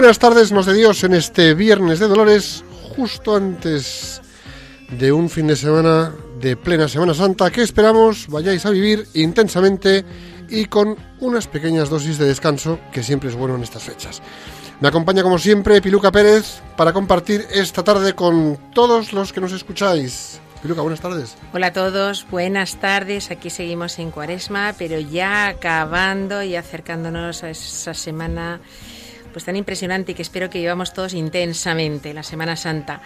Buenas tardes, nos de Dios, en este viernes de Dolores, justo antes de un fin de semana de plena Semana Santa que esperamos vayáis a vivir intensamente y con unas pequeñas dosis de descanso que siempre es bueno en estas fechas. Me acompaña como siempre Piluca Pérez para compartir esta tarde con todos los que nos escucháis. Piluca, buenas tardes. Hola a todos, buenas tardes. Aquí seguimos en Cuaresma, pero ya acabando y acercándonos a esa semana pues tan impresionante y que espero que llevamos todos intensamente la Semana Santa.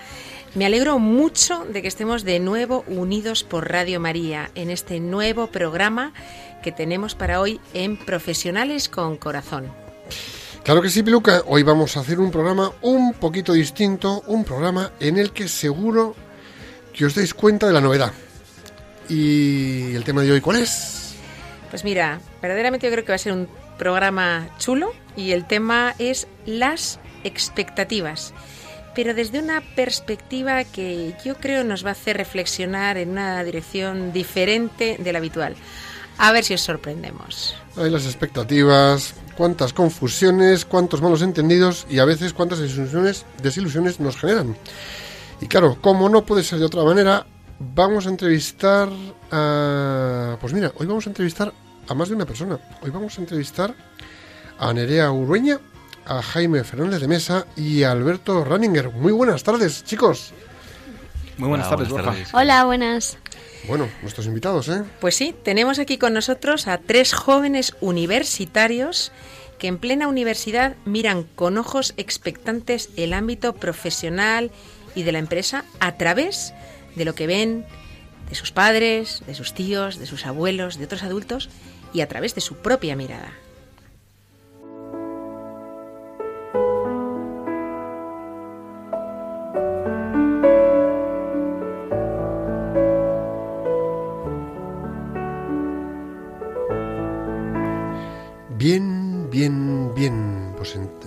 Me alegro mucho de que estemos de nuevo unidos por Radio María en este nuevo programa que tenemos para hoy en Profesionales con Corazón. Claro que sí, Piluca. Hoy vamos a hacer un programa un poquito distinto, un programa en el que seguro que os dais cuenta de la novedad. ¿Y el tema de hoy cuál es? Pues mira, verdaderamente yo creo que va a ser un programa chulo y el tema es las expectativas, pero desde una perspectiva que yo creo nos va a hacer reflexionar en una dirección diferente de la habitual. A ver si os sorprendemos. Hay las expectativas, cuántas confusiones, cuántos malos entendidos y a veces cuántas desilusiones, nos generan. Y claro, como no puede ser de otra manera, vamos a entrevistar a... Pues mira, hoy vamos a entrevistar a más de una persona. Hoy vamos a entrevistar a Nerea Urueña, a Jaime Fernández de Mesa y a Alberto Ranninger. Muy buenas tardes, chicos. Muy buenas tardes, Borja. Hola, buenas. Bueno, nuestros invitados, ¿eh? Pues sí, tenemos aquí con nosotros a tres jóvenes universitarios que en plena universidad miran con ojos expectantes el ámbito profesional y de la empresa a través de lo que ven de sus padres, de sus tíos, de sus abuelos, de otros adultos y a través de su propia mirada.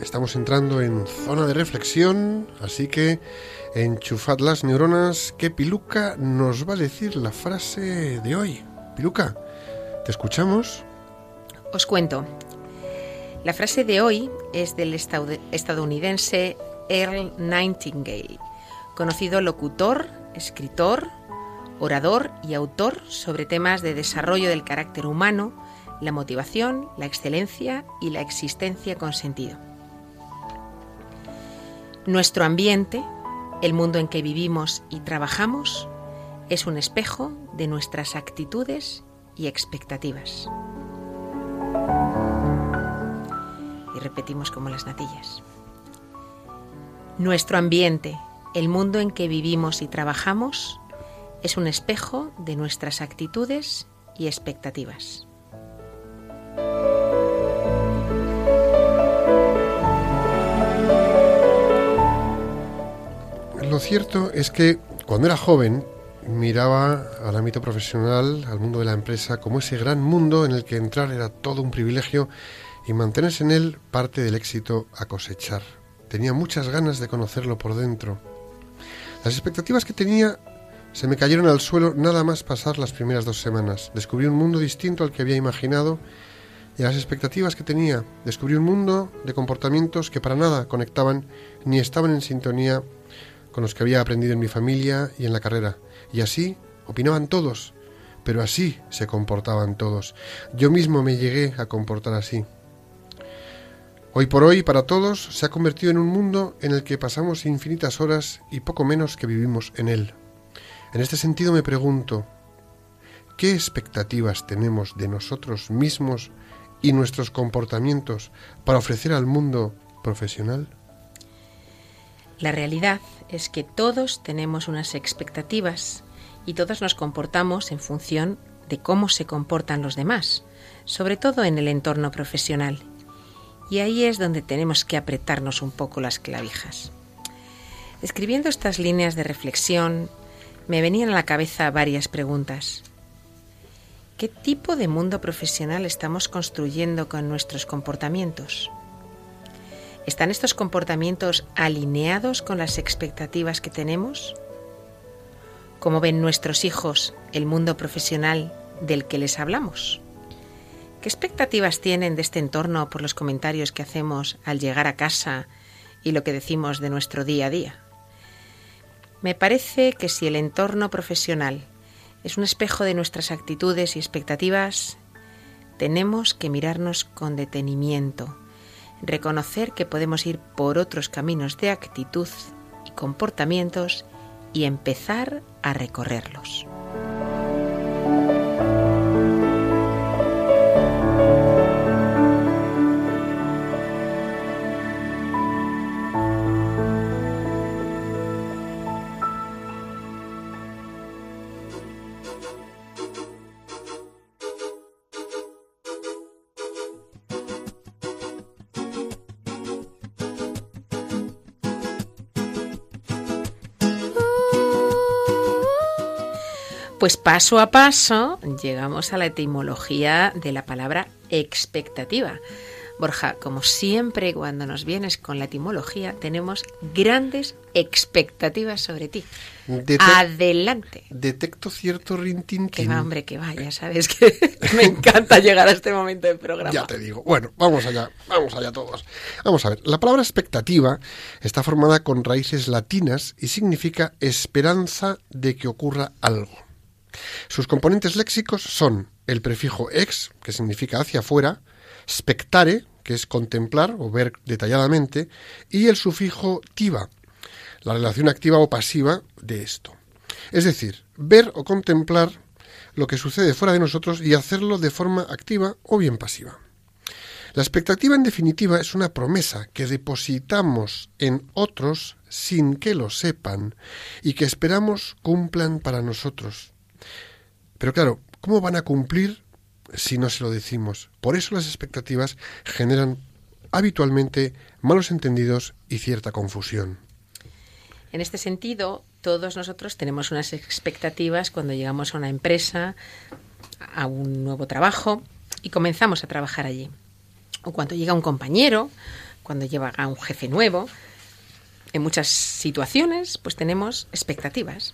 Estamos entrando en zona de reflexión, así que enchufad las neuronas que Piluca nos va a decir la frase de hoy. Piluca, ¿te escuchamos? Os cuento. La frase de hoy es del estadounidense Earl Nightingale, conocido locutor, escritor, orador y autor sobre temas de desarrollo del carácter humano, la motivación, la excelencia y la existencia con sentido. Nuestro ambiente, el mundo en que vivimos y trabajamos, es un espejo de nuestras actitudes y expectativas. Y repetimos como las natillas. Nuestro ambiente, el mundo en que vivimos y trabajamos, es un espejo de nuestras actitudes y expectativas. Lo cierto es que cuando era joven miraba al ámbito profesional, al mundo de la empresa, como ese gran mundo en el que entrar era todo un privilegio y mantenerse en él parte del éxito a cosechar. Tenía muchas ganas de conocerlo por dentro. Las expectativas que tenía se me cayeron al suelo nada más pasar las primeras dos semanas. Descubrí un mundo distinto al que había imaginado y las expectativas que tenía. Descubrí un mundo de comportamientos que para nada conectaban ni estaban en sintonía con los que había aprendido en mi familia y en la carrera. Y así opinaban todos, pero así se comportaban todos. Yo mismo me llegué a comportar así. Hoy por hoy, para todos, se ha convertido en un mundo en el que pasamos infinitas horas y poco menos que vivimos en él. En este sentido me pregunto, ¿qué expectativas tenemos de nosotros mismos y nuestros comportamientos para ofrecer al mundo profesional? La realidad es que todos tenemos unas expectativas y todos nos comportamos en función de cómo se comportan los demás, sobre todo en el entorno profesional. Y ahí es donde tenemos que apretarnos un poco las clavijas. Escribiendo estas líneas de reflexión, me venían a la cabeza varias preguntas. ¿Qué tipo de mundo profesional estamos construyendo con nuestros comportamientos? ¿Están estos comportamientos alineados con las expectativas que tenemos? ¿Cómo ven nuestros hijos el mundo profesional del que les hablamos? ¿Qué expectativas tienen de este entorno por los comentarios que hacemos al llegar a casa y lo que decimos de nuestro día a día? Me parece que si el entorno profesional es un espejo de nuestras actitudes y expectativas, tenemos que mirarnos con detenimiento, reconocer que podemos ir por otros caminos de actitud y comportamientos y empezar a recorrerlos. Pues paso a paso llegamos a la etimología de la palabra expectativa. Borja, como siempre cuando nos vienes con la etimología, tenemos grandes expectativas sobre ti. Adelante. Detecto cierto rintintín. Que va, hombre, que vaya, sabes que me encanta llegar a este momento del programa. Ya te digo. Bueno, vamos allá, vamos allá todos. Vamos a ver, la palabra expectativa está formada con raíces latinas y significa esperanza de que ocurra algo. Sus componentes léxicos son el prefijo ex, que significa hacia afuera, spectare, que es contemplar o ver detalladamente, y el sufijo tiva, la relación activa o pasiva de esto. Es decir, ver o contemplar lo que sucede fuera de nosotros y hacerlo de forma activa o bien pasiva. La expectativa, en definitiva, es una promesa que depositamos en otros sin que lo sepan y que esperamos cumplan para nosotros. Pero claro, ¿cómo van a cumplir si no se lo decimos? Por eso las expectativas generan habitualmente malos entendidos y cierta confusión. En este sentido, todos nosotros tenemos unas expectativas cuando llegamos a una empresa, a un nuevo trabajo y comenzamos a trabajar allí. O cuando llega un compañero, cuando llega un jefe nuevo. En muchas situaciones, pues tenemos expectativas.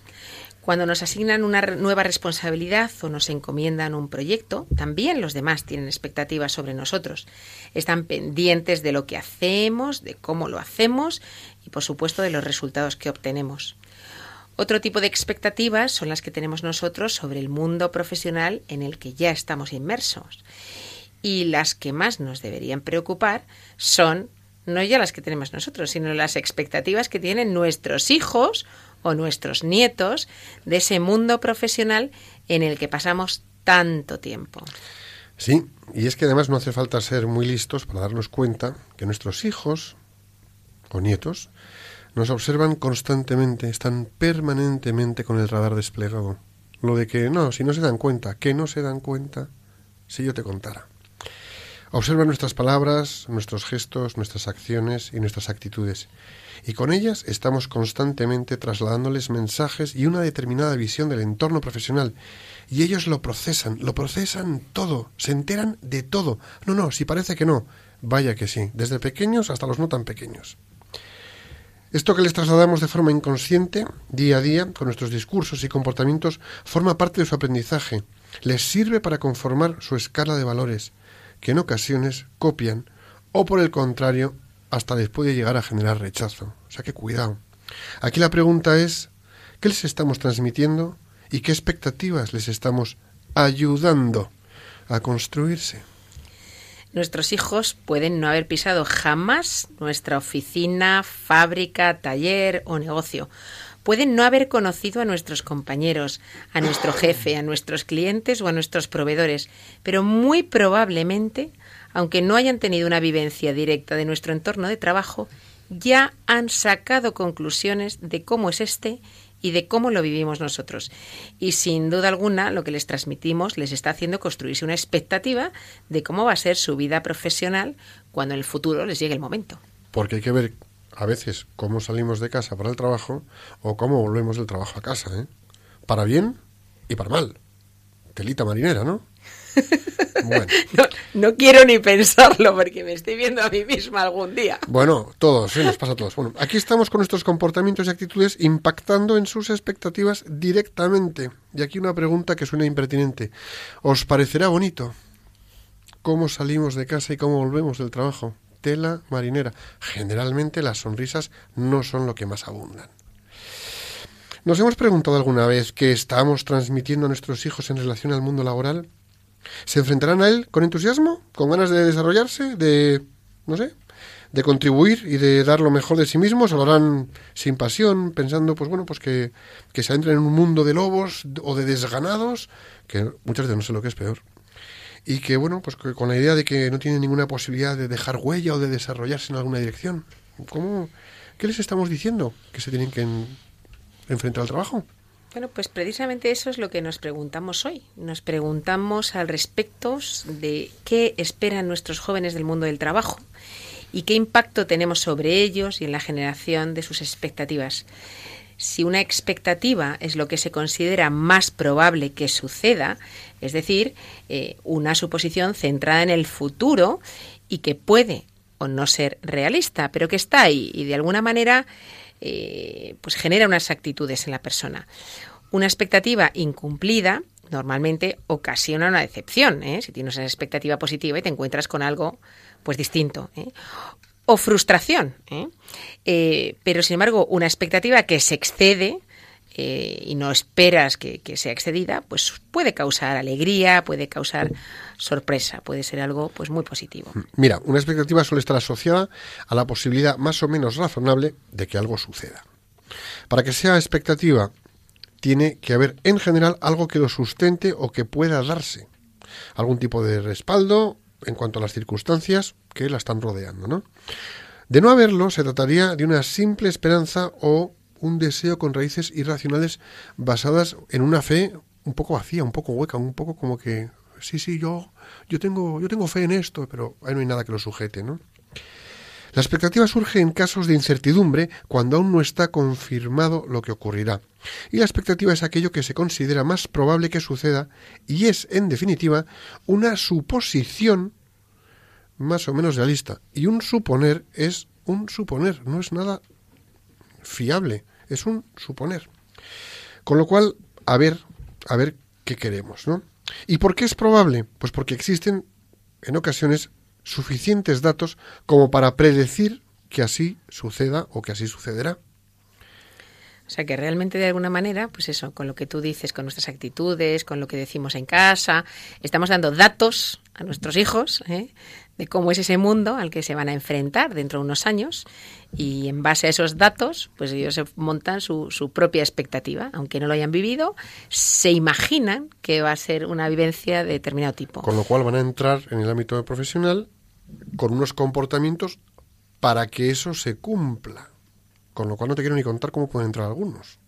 Cuando nos asignan una nueva responsabilidad o nos encomiendan un proyecto, también los demás tienen expectativas sobre nosotros. Están pendientes de lo que hacemos, de cómo lo hacemos y, por supuesto, de los resultados que obtenemos. Otro tipo de expectativas son las que tenemos nosotros sobre el mundo profesional en el que ya estamos inmersos. Y las que más nos deberían preocupar son no ya las que tenemos nosotros, sino las expectativas que tienen nuestros hijos o nuestros nietos de ese mundo profesional en el que pasamos tanto tiempo. Sí, y es que además no hace falta ser muy listos para darnos cuenta que nuestros hijos o nietos nos observan constantemente, están permanentemente con el radar desplegado. Lo de que no, si no se dan cuenta, que no se dan cuenta, si yo te contara. Observan nuestras palabras, nuestros gestos, nuestras acciones y nuestras actitudes y con ellas estamos constantemente trasladándoles mensajes y una determinada visión del entorno profesional. Y ellos lo procesan, lo procesan todo, se enteran de todo. No, no, si parece que no, vaya que sí, desde pequeños hasta los no tan pequeños. Esto que les trasladamos de forma inconsciente, día a día, con nuestros discursos y comportamientos, forma parte de su aprendizaje. Les sirve para conformar su escala de valores, que en ocasiones copian o por el contrario hasta les puede llegar a generar rechazo. O sea que cuidado. Aquí la pregunta es, ¿qué les estamos transmitiendo y qué expectativas les estamos ayudando a construirse? Nuestros hijos pueden no haber pisado jamás nuestra oficina, fábrica, taller o negocio. Pueden no haber conocido a nuestros compañeros, a nuestro jefe, a nuestros clientes o a nuestros proveedores, pero muy probablemente aunque no hayan tenido una vivencia directa de nuestro entorno de trabajo, ya han sacado conclusiones de cómo es este y de cómo lo vivimos nosotros. Y sin duda alguna lo que les transmitimos les está haciendo construirse una expectativa de cómo va a ser su vida profesional cuando en el futuro les llegue el momento. Porque hay que ver a veces cómo salimos de casa para el trabajo o cómo volvemos del trabajo a casa, ¿eh? Para bien y para mal. Telita marinera, ¿no? No, quiero ni pensarlo porque me estoy viendo a mí misma algún día. Bueno, todos, ¿eh? nos pasa a todos. Bueno, aquí estamos con nuestros comportamientos y actitudes impactando en sus expectativas directamente. Y aquí una pregunta que suena impertinente. ¿Os parecerá bonito cómo salimos de casa y cómo volvemos del trabajo? Tela marinera. Generalmente las sonrisas no son lo que más abundan. ¿Nos hemos preguntado alguna vez qué estamos transmitiendo a nuestros hijos en relación al mundo laboral? ¿Se enfrentarán a él con entusiasmo? ¿Con ganas de desarrollarse? ¿De, no sé, de contribuir y de dar lo mejor de sí mismos? ¿O lo harán sin pasión, pensando, pues bueno, pues que, que se entren en un mundo de lobos o de desganados, que muchas veces no sé lo que es peor? Y que, bueno, pues con la idea de que no tienen ninguna posibilidad de dejar huella o de desarrollarse en alguna dirección. ¿Cómo, ¿Qué les estamos diciendo? ¿Que se tienen que enfrentar al trabajo? Bueno, pues precisamente eso es lo que nos preguntamos hoy. Nos preguntamos al respecto de qué esperan nuestros jóvenes del mundo del trabajo y qué impacto tenemos sobre ellos y en la generación de sus expectativas. Si una expectativa es lo que se considera más probable que suceda, es decir, eh, una suposición centrada en el futuro y que puede o no ser realista, pero que está ahí y de alguna manera eh, pues genera unas actitudes en la persona. Una expectativa incumplida normalmente ocasiona una decepción, ¿eh? si tienes una expectativa positiva y te encuentras con algo pues distinto. O frustración. pero sin embargo, una expectativa que se excede y no esperas que, sea excedida, pues puede causar alegría, puede causar sorpresa, puede ser algo pues muy positivo. Mira, una expectativa suele estar asociada a la posibilidad más o menos razonable de que algo suceda. Para que sea expectativa, tiene que haber en general algo que lo sustente o que pueda darse. Algún tipo de respaldo en cuanto a las circunstancias que la están rodeando, ¿no? De no haberlo, se trataría de una simple esperanza o un deseo con raíces irracionales basadas en una fe un poco vacía, un poco hueca, un poco como que sí, sí, yo, yo tengo, yo tengo fe en esto, pero ahí no hay nada que lo sujete, ¿no? La expectativa surge en casos de incertidumbre cuando aún no está confirmado lo que ocurrirá. Y la expectativa es aquello que se considera más probable que suceda y es, en definitiva, una suposición más o menos realista. Y un suponer es un suponer, no es nada fiable, es un suponer. Con lo cual, a ver, a ver qué queremos, ¿no? ¿Y por qué es probable? Pues porque existen en ocasiones suficientes datos como para predecir que así suceda o que así sucederá. O sea que realmente de alguna manera, pues eso, con lo que tú dices, con nuestras actitudes, con lo que decimos en casa, estamos dando datos a nuestros hijos ¿eh? de cómo es ese mundo al que se van a enfrentar dentro de unos años y en base a esos datos, pues ellos se montan su, su propia expectativa, aunque no lo hayan vivido, se imaginan que va a ser una vivencia de determinado tipo. Con lo cual van a entrar en el ámbito profesional con unos comportamientos para que eso se cumpla. Con lo cual no te quiero ni contar cómo pueden entrar algunos.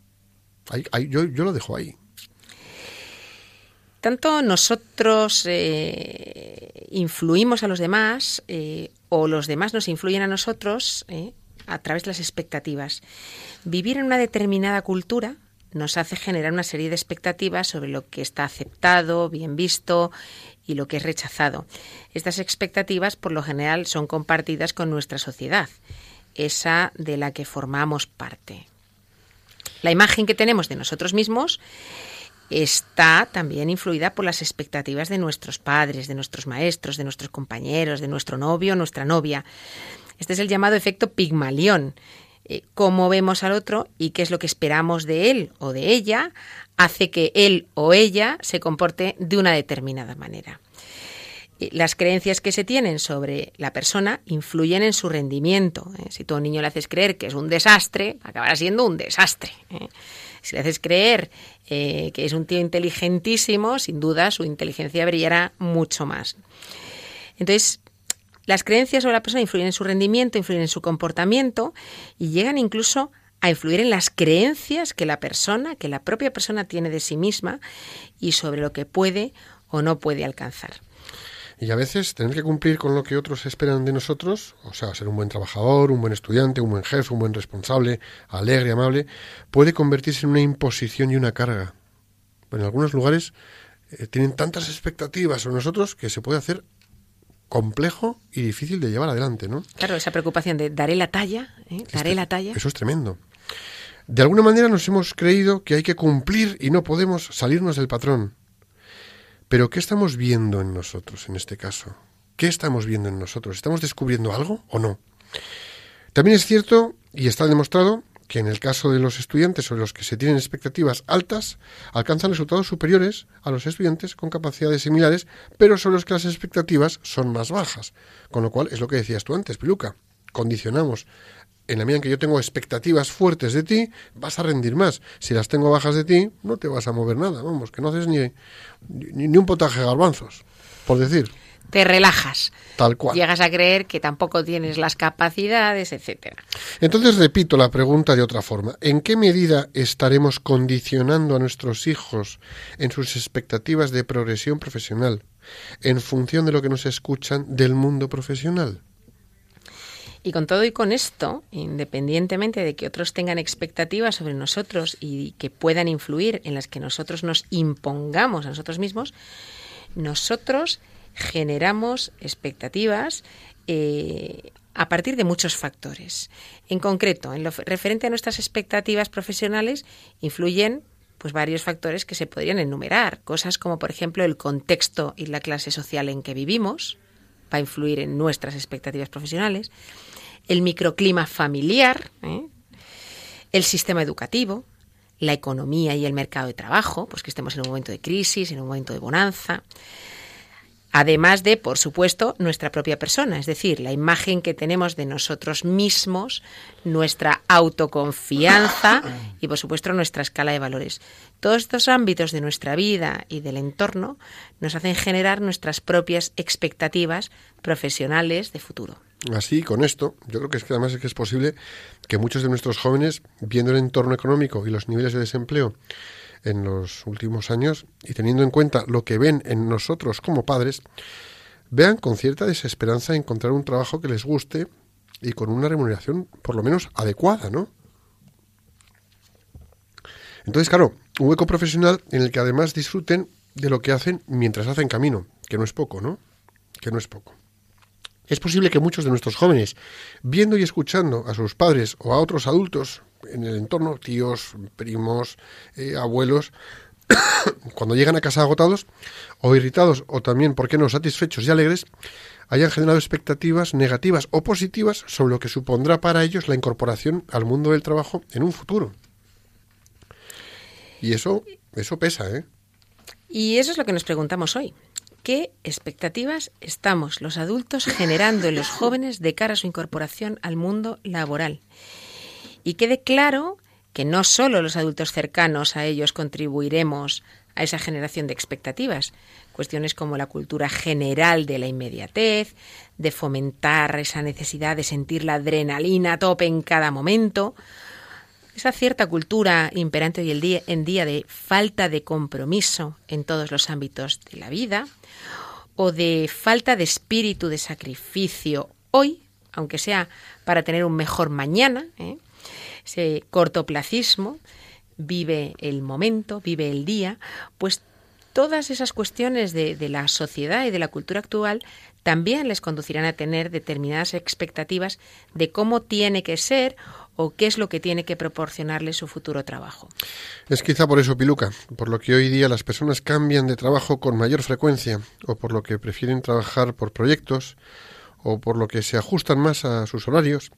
yo, lo dejo ahí. Tanto nosotros eh, influimos a los demás eh, o los demás nos influyen a nosotros eh, a través de las expectativas. Vivir en una determinada cultura nos hace generar una serie de expectativas sobre lo que está aceptado, bien visto y lo que es rechazado. Estas expectativas, por lo general, son compartidas con nuestra sociedad, esa de la que formamos parte. La imagen que tenemos de nosotros mismos está también influida por las expectativas de nuestros padres, de nuestros maestros, de nuestros compañeros, de nuestro novio, nuestra novia. Este es el llamado efecto Pigmalión. Eh, cómo vemos al otro y qué es lo que esperamos de él o de ella hace que él o ella se comporte de una determinada manera. Eh, las creencias que se tienen sobre la persona influyen en su rendimiento. ¿eh? Si tú a un niño le haces creer que es un desastre, acabará siendo un desastre. ¿eh? Si le haces creer que es un tío inteligentísimo, sin duda su inteligencia brillará mucho más. Entonces, Las creencias sobre la persona influyen en su rendimiento, influyen en su comportamiento y llegan incluso a influir en las creencias que la persona, que la propia persona tiene de sí misma y sobre lo que puede o no puede alcanzar. Y a veces tener que cumplir con lo que otros esperan de nosotros, o sea, ser un buen trabajador, un buen estudiante, un buen jefe, un buen responsable, alegre, amable, puede convertirse en una imposición y una carga. En algunos lugares eh, tienen tantas expectativas sobre nosotros que se puede hacer complejo y difícil de llevar adelante, ¿no? Claro, esa preocupación de daré la talla, ¿eh? daré la talla. Eso es tremendo. De alguna manera nos hemos creído que hay que cumplir y no podemos salirnos del patrón. Pero ¿qué estamos viendo en nosotros en este caso? ¿Qué estamos viendo en nosotros? ¿Estamos descubriendo algo o no? También es cierto, y está demostrado, que en el caso de los estudiantes sobre los que se tienen expectativas altas, alcanzan resultados superiores a los estudiantes con capacidades similares, pero sobre los que las expectativas son más bajas. Con lo cual, es lo que decías tú antes, Piluca. Condicionamos. En la medida en que yo tengo expectativas fuertes de ti, vas a rendir más. Si las tengo bajas de ti, no te vas a mover nada. Vamos, que no haces ni, ni, ni un potaje de garbanzos, por decir te relajas. Tal cual. Llegas a creer que tampoco tienes las capacidades, etcétera. Entonces repito la pregunta de otra forma. ¿En qué medida estaremos condicionando a nuestros hijos en sus expectativas de progresión profesional en función de lo que nos escuchan del mundo profesional? Y con todo y con esto, independientemente de que otros tengan expectativas sobre nosotros y que puedan influir en las que nosotros nos impongamos a nosotros mismos, nosotros generamos expectativas eh, a partir de muchos factores. En concreto, en lo referente a nuestras expectativas profesionales, influyen pues varios factores que se podrían enumerar, cosas como por ejemplo el contexto y la clase social en que vivimos, va a influir en nuestras expectativas profesionales, el microclima familiar, ¿eh? el sistema educativo, la economía y el mercado de trabajo, pues que estemos en un momento de crisis, en un momento de bonanza, Además de, por supuesto, nuestra propia persona, es decir, la imagen que tenemos de nosotros mismos, nuestra autoconfianza y, por supuesto, nuestra escala de valores. Todos estos ámbitos de nuestra vida y del entorno nos hacen generar nuestras propias expectativas profesionales de futuro. Así, con esto, yo creo que es que además es que es posible que muchos de nuestros jóvenes, viendo el entorno económico y los niveles de desempleo, en los últimos años y teniendo en cuenta lo que ven en nosotros como padres, vean con cierta desesperanza encontrar un trabajo que les guste y con una remuneración por lo menos adecuada, ¿no? Entonces, claro, un hueco profesional en el que además disfruten de lo que hacen mientras hacen camino, que no es poco, ¿no? Que no es poco. Es posible que muchos de nuestros jóvenes, viendo y escuchando a sus padres o a otros adultos en el entorno, tíos, primos, eh, abuelos, cuando llegan a casa agotados o irritados o también, ¿por qué no?, satisfechos y alegres, hayan generado expectativas negativas o positivas sobre lo que supondrá para ellos la incorporación al mundo del trabajo en un futuro. Y eso, eso pesa, ¿eh? Y eso es lo que nos preguntamos hoy. ¿Qué expectativas estamos los adultos generando en los jóvenes de cara a su incorporación al mundo laboral? Y quede claro que no solo los adultos cercanos a ellos contribuiremos a esa generación de expectativas. Cuestiones como la cultura general de la inmediatez, de fomentar esa necesidad de sentir la adrenalina a tope en cada momento, esa cierta cultura imperante hoy en día de falta de compromiso en todos los ámbitos de la vida, o de falta de espíritu de sacrificio hoy, aunque sea para tener un mejor mañana, ¿eh? ese cortoplacismo, vive el momento, vive el día, pues todas esas cuestiones de, de, la sociedad y de la cultura actual también les conducirán a tener determinadas expectativas de cómo tiene que ser o qué es lo que tiene que proporcionarle su futuro trabajo. Es quizá por eso, Piluca, por lo que hoy día las personas cambian de trabajo con mayor frecuencia o por lo que prefieren trabajar por proyectos o por lo que se ajustan más a sus horarios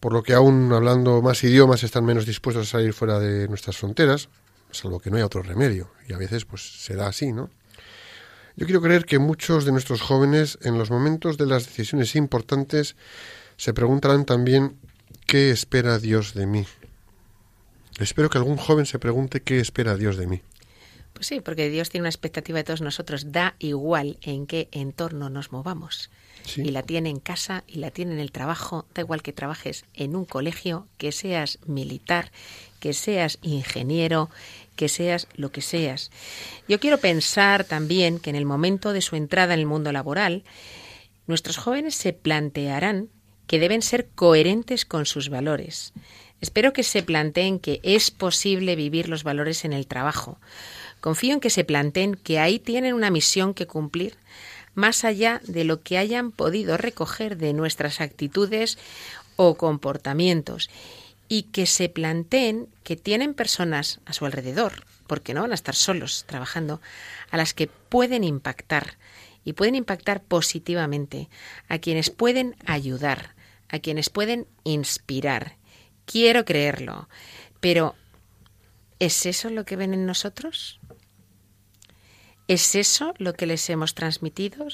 por lo que aún hablando más idiomas están menos dispuestos a salir fuera de nuestras fronteras, salvo que no hay otro remedio, y a veces pues se da así, ¿no? Yo quiero creer que muchos de nuestros jóvenes en los momentos de las decisiones importantes se preguntarán también ¿qué espera Dios de mí? Espero que algún joven se pregunte qué espera Dios de mí. Pues sí, porque Dios tiene una expectativa de todos nosotros, da igual en qué entorno nos movamos. Y la tiene en casa y la tiene en el trabajo, da igual que trabajes en un colegio, que seas militar, que seas ingeniero, que seas lo que seas. Yo quiero pensar también que en el momento de su entrada en el mundo laboral, nuestros jóvenes se plantearán que deben ser coherentes con sus valores. Espero que se planteen que es posible vivir los valores en el trabajo. Confío en que se planteen que ahí tienen una misión que cumplir, más allá de lo que hayan podido recoger de nuestras actitudes o comportamientos, y que se planteen que tienen personas a su alrededor, porque no van a estar solos trabajando, a las que pueden impactar y pueden impactar positivamente, a quienes pueden ayudar, a quienes pueden inspirar. Quiero creerlo, pero ¿es eso lo que ven en nosotros? ¿Es eso lo que les hemos transmitido?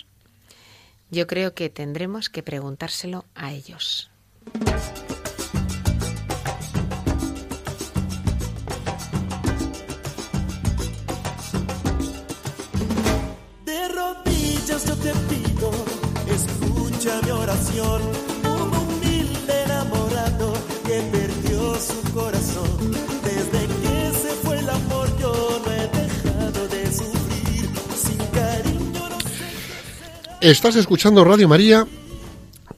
Yo creo que tendremos que preguntárselo a ellos. De rodillas yo te pido, escucha mi oración, su corazón. Desde que se fue el amor yo no he dejado de sufrir, sin cariño no sé. Estás escuchando Radio María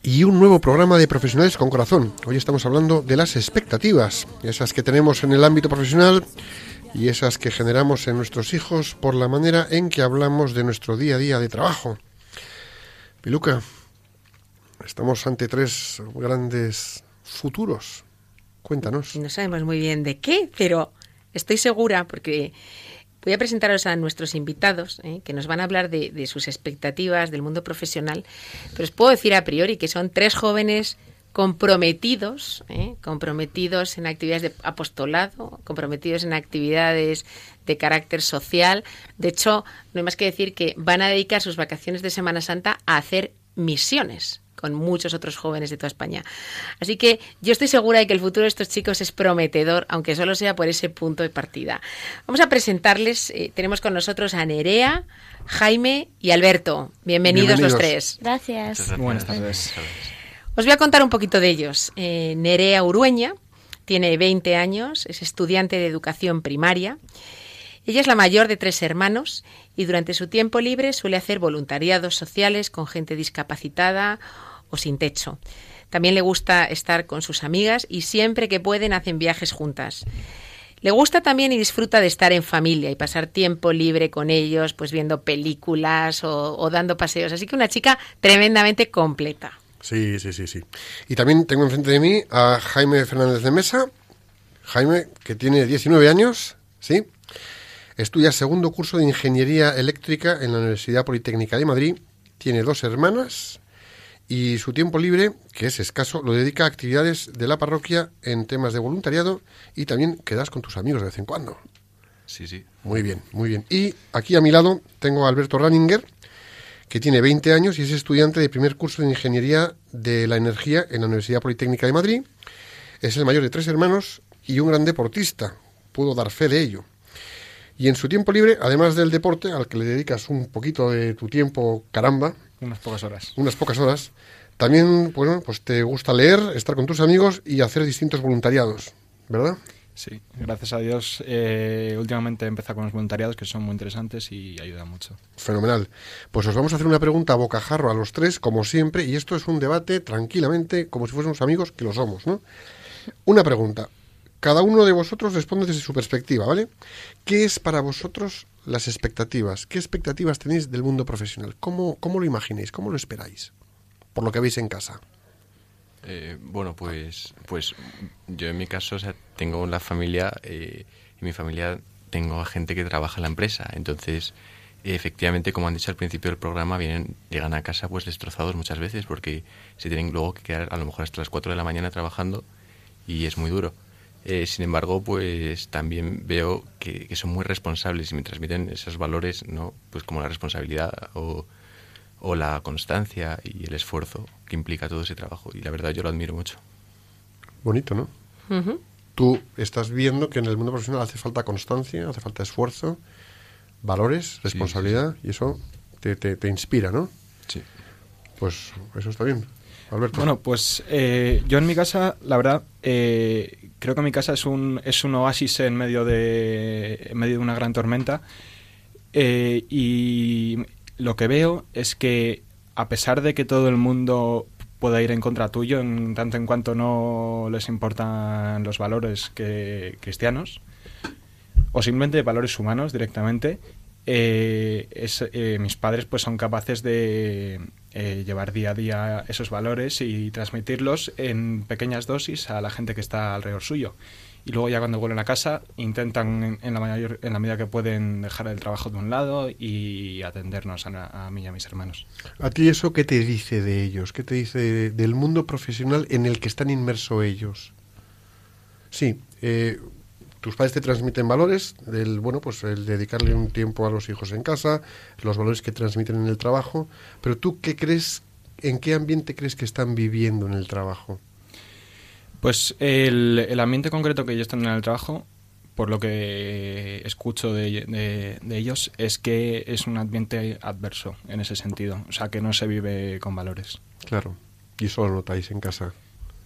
y un nuevo programa de Profesionales con Corazón. Hoy estamos hablando de las expectativas, esas que tenemos en el ámbito profesional y esas que generamos en nuestros hijos por la manera en que hablamos de nuestro día a día de trabajo. Piluca, estamos ante tres grandes futuros. Cuéntanos. No sabemos muy bien de qué, pero estoy segura porque voy a presentaros a nuestros invitados ¿eh? que nos van a hablar de, sus expectativas del mundo profesional. Pero os puedo decir a priori que son tres jóvenes comprometidos, ¿eh? comprometidos en actividades de apostolado, comprometidos en actividades de carácter social. De hecho, no hay más que decir que van a dedicar sus vacaciones de Semana Santa a hacer misiones con muchos otros jóvenes de toda España. Así que yo estoy segura de que el futuro de estos chicos es prometedor, aunque solo sea por ese punto de partida. Vamos a presentarles, eh, tenemos con nosotros a Nerea, Jaime y Alberto. Bienvenidos, Bienvenidos. los tres. Gracias. Buenas tardes. Os voy a contar un poquito de ellos. Eh, Nerea Urueña tiene 20 años, es estudiante de educación primaria. Ella es la mayor de tres hermanos y durante su tiempo libre suele hacer voluntariados sociales con gente discapacitada o sin techo. También le gusta estar con sus amigas y siempre que pueden hacen viajes juntas. Le gusta también y disfruta de estar en familia y pasar tiempo libre con ellos, pues viendo películas o, o dando paseos. Así que una chica tremendamente completa. Sí, sí, sí, sí. Y también tengo enfrente de mí a Jaime Fernández de Mesa. Jaime, que tiene 19 años, ¿sí? Estudia segundo curso de Ingeniería Eléctrica en la Universidad Politécnica de Madrid. Tiene dos hermanas y su tiempo libre, que es escaso, lo dedica a actividades de la parroquia en temas de voluntariado y también quedas con tus amigos de vez en cuando. Sí, sí. Muy bien, muy bien. Y aquí a mi lado tengo a Alberto Ranninger, que tiene 20 años y es estudiante de primer curso de Ingeniería de la Energía en la Universidad Politécnica de Madrid. Es el mayor de tres hermanos y un gran deportista. Puedo dar fe de ello. Y en su tiempo libre, además del deporte, al que le dedicas un poquito de tu tiempo, caramba, Unas pocas horas. unas pocas horas, también, bueno, pues te gusta leer, estar con tus amigos y hacer distintos voluntariados, ¿verdad? Sí, gracias a Dios. eh, últimamente he empezado con los voluntariados que son muy interesantes y ayudan mucho. Fenomenal. Pues os vamos a hacer una pregunta a bocajarro a los tres, como siempre, y esto es un debate tranquilamente, como si fuésemos amigos, que lo somos, ¿no? Una pregunta. Cada uno de vosotros responde desde su perspectiva, ¿vale? ¿Qué es para vosotros las expectativas? ¿Qué expectativas tenéis del mundo profesional? ¿Cómo, cómo lo imagináis? ¿Cómo lo esperáis? Por lo que veis en casa. Eh, bueno, pues, pues yo en mi caso, tengo la familia, eh, en mi familia tengo a gente que trabaja en la empresa, entonces efectivamente, como han dicho al principio del programa, vienen, llegan a casa pues destrozados muchas veces porque se tienen luego que quedar a lo mejor hasta las 4 de la mañana trabajando y es muy duro. Eh, sin embargo, pues también veo que, que son muy responsables y me transmiten esos valores, ¿no? Pues como la responsabilidad o, o la constancia y el esfuerzo que implica todo ese trabajo. Y la verdad yo lo admiro mucho. Bonito, ¿no? Tú estás viendo que en el mundo profesional hace falta constancia, hace falta esfuerzo, valores, responsabilidad, y eso te, te, te inspira, ¿no? Sí. Pues eso está bien. Alberto. Bueno, pues eh, yo en mi casa, la verdad, eh, creo que mi casa es un, es un oasis en medio de, medio de una gran tormenta. Eh, y lo que veo es que a pesar de que todo el mundo pueda ir en contra tuyo, en tanto en cuanto no les importan los valores que, cristianos, o simplemente valores humanos directamente, eh, eh, mis padres pues son capaces de eh, llevar día a día esos valores y transmitirlos en pequeñas dosis a la gente que está alrededor suyo. Y luego ya cuando vuelven a casa intentan en, la, mayor, en medida que pueden dejar el trabajo de un lado y atendernos a, mí y a mis hermanos. ¿A ti eso qué te dice de ellos? ¿Qué te dice de- del mundo profesional en el que están inmersos ellos? Sí, tus padres te transmiten valores, del, bueno, pues el dedicarle un tiempo a los hijos en casa, los valores que transmiten en el trabajo, pero tú qué crees, en qué ambiente crees que están viviendo en el trabajo? Pues el, el ambiente concreto que ellos están en el trabajo, por lo que escucho de, de- de ellos, es que es un ambiente adverso en ese sentido. O sea, que no se vive con valores. Claro, y eso lo notáis en casa.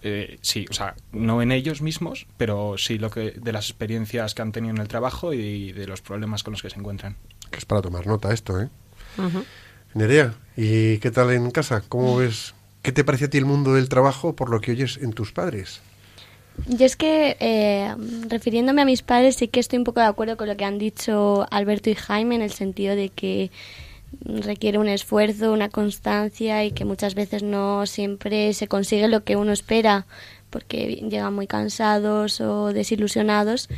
Eh, sí, o sea, no en ellos mismos, pero sí lo que de las experiencias que han tenido en el trabajo y de los problemas con los que se encuentran. Que es para tomar nota esto, ¿eh? Nerea, ¿y qué tal en casa? ¿Cómo ves? ¿Qué te parece a ti el mundo del trabajo por lo que oyes en tus padres? Yo es que, eh, refiriéndome a mis padres, sí que estoy un poco de acuerdo con lo que han dicho Alberto y Jaime en el sentido de que requiere un esfuerzo, una constancia y que muchas veces no siempre se consigue lo que uno espera porque llegan muy cansados o desilusionados.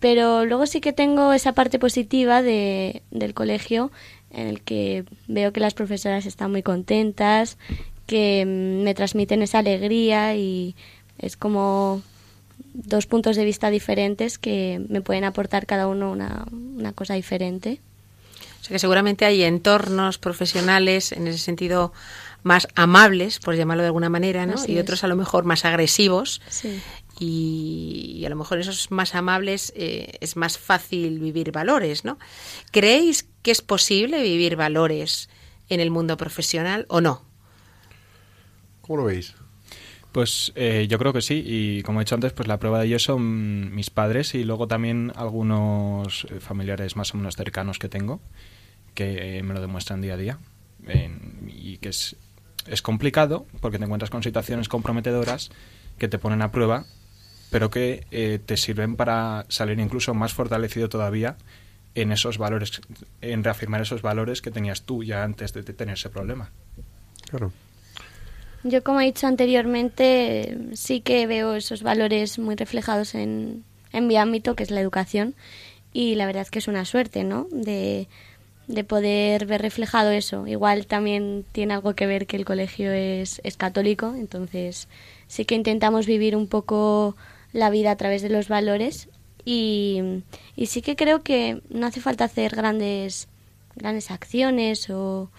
Pero luego sí que tengo esa parte positiva de, del colegio en el que veo que las profesoras están muy contentas, que mm, me transmiten esa alegría y es como dos puntos de vista diferentes que me pueden aportar cada uno una, una cosa diferente. O sea que seguramente hay entornos profesionales en ese sentido más amables, por llamarlo de alguna manera, y otros a lo mejor más agresivos. Sí. Y, y a lo mejor esos más amables eh, es más fácil vivir valores, ¿no? ¿Creéis que es posible vivir valores en el mundo profesional o no? ¿Cómo lo veis? Pues eh, yo creo que sí, y como he dicho antes, pues la prueba de ello son mis padres y luego también algunos eh, familiares más o menos cercanos que tengo, que eh, me lo demuestran día a día. En- y que es, es complicado porque te encuentras con situaciones comprometedoras que te ponen a prueba, pero que eh, te sirven para salir incluso más fortalecido todavía en esos valores, en reafirmar esos valores que tenías tú ya antes de tener ese problema. Claro. Yo, como he dicho anteriormente, sí que veo esos valores muy reflejados en, en mi ámbito, que es la educación, y la verdad es que es una suerte, ¿no? De, de poder ver reflejado eso. Igual también tiene algo que ver que el colegio es, es católico, entonces sí que intentamos vivir un poco la vida a través de los valores y, y sí que creo que no hace falta hacer grandes, grandes acciones o,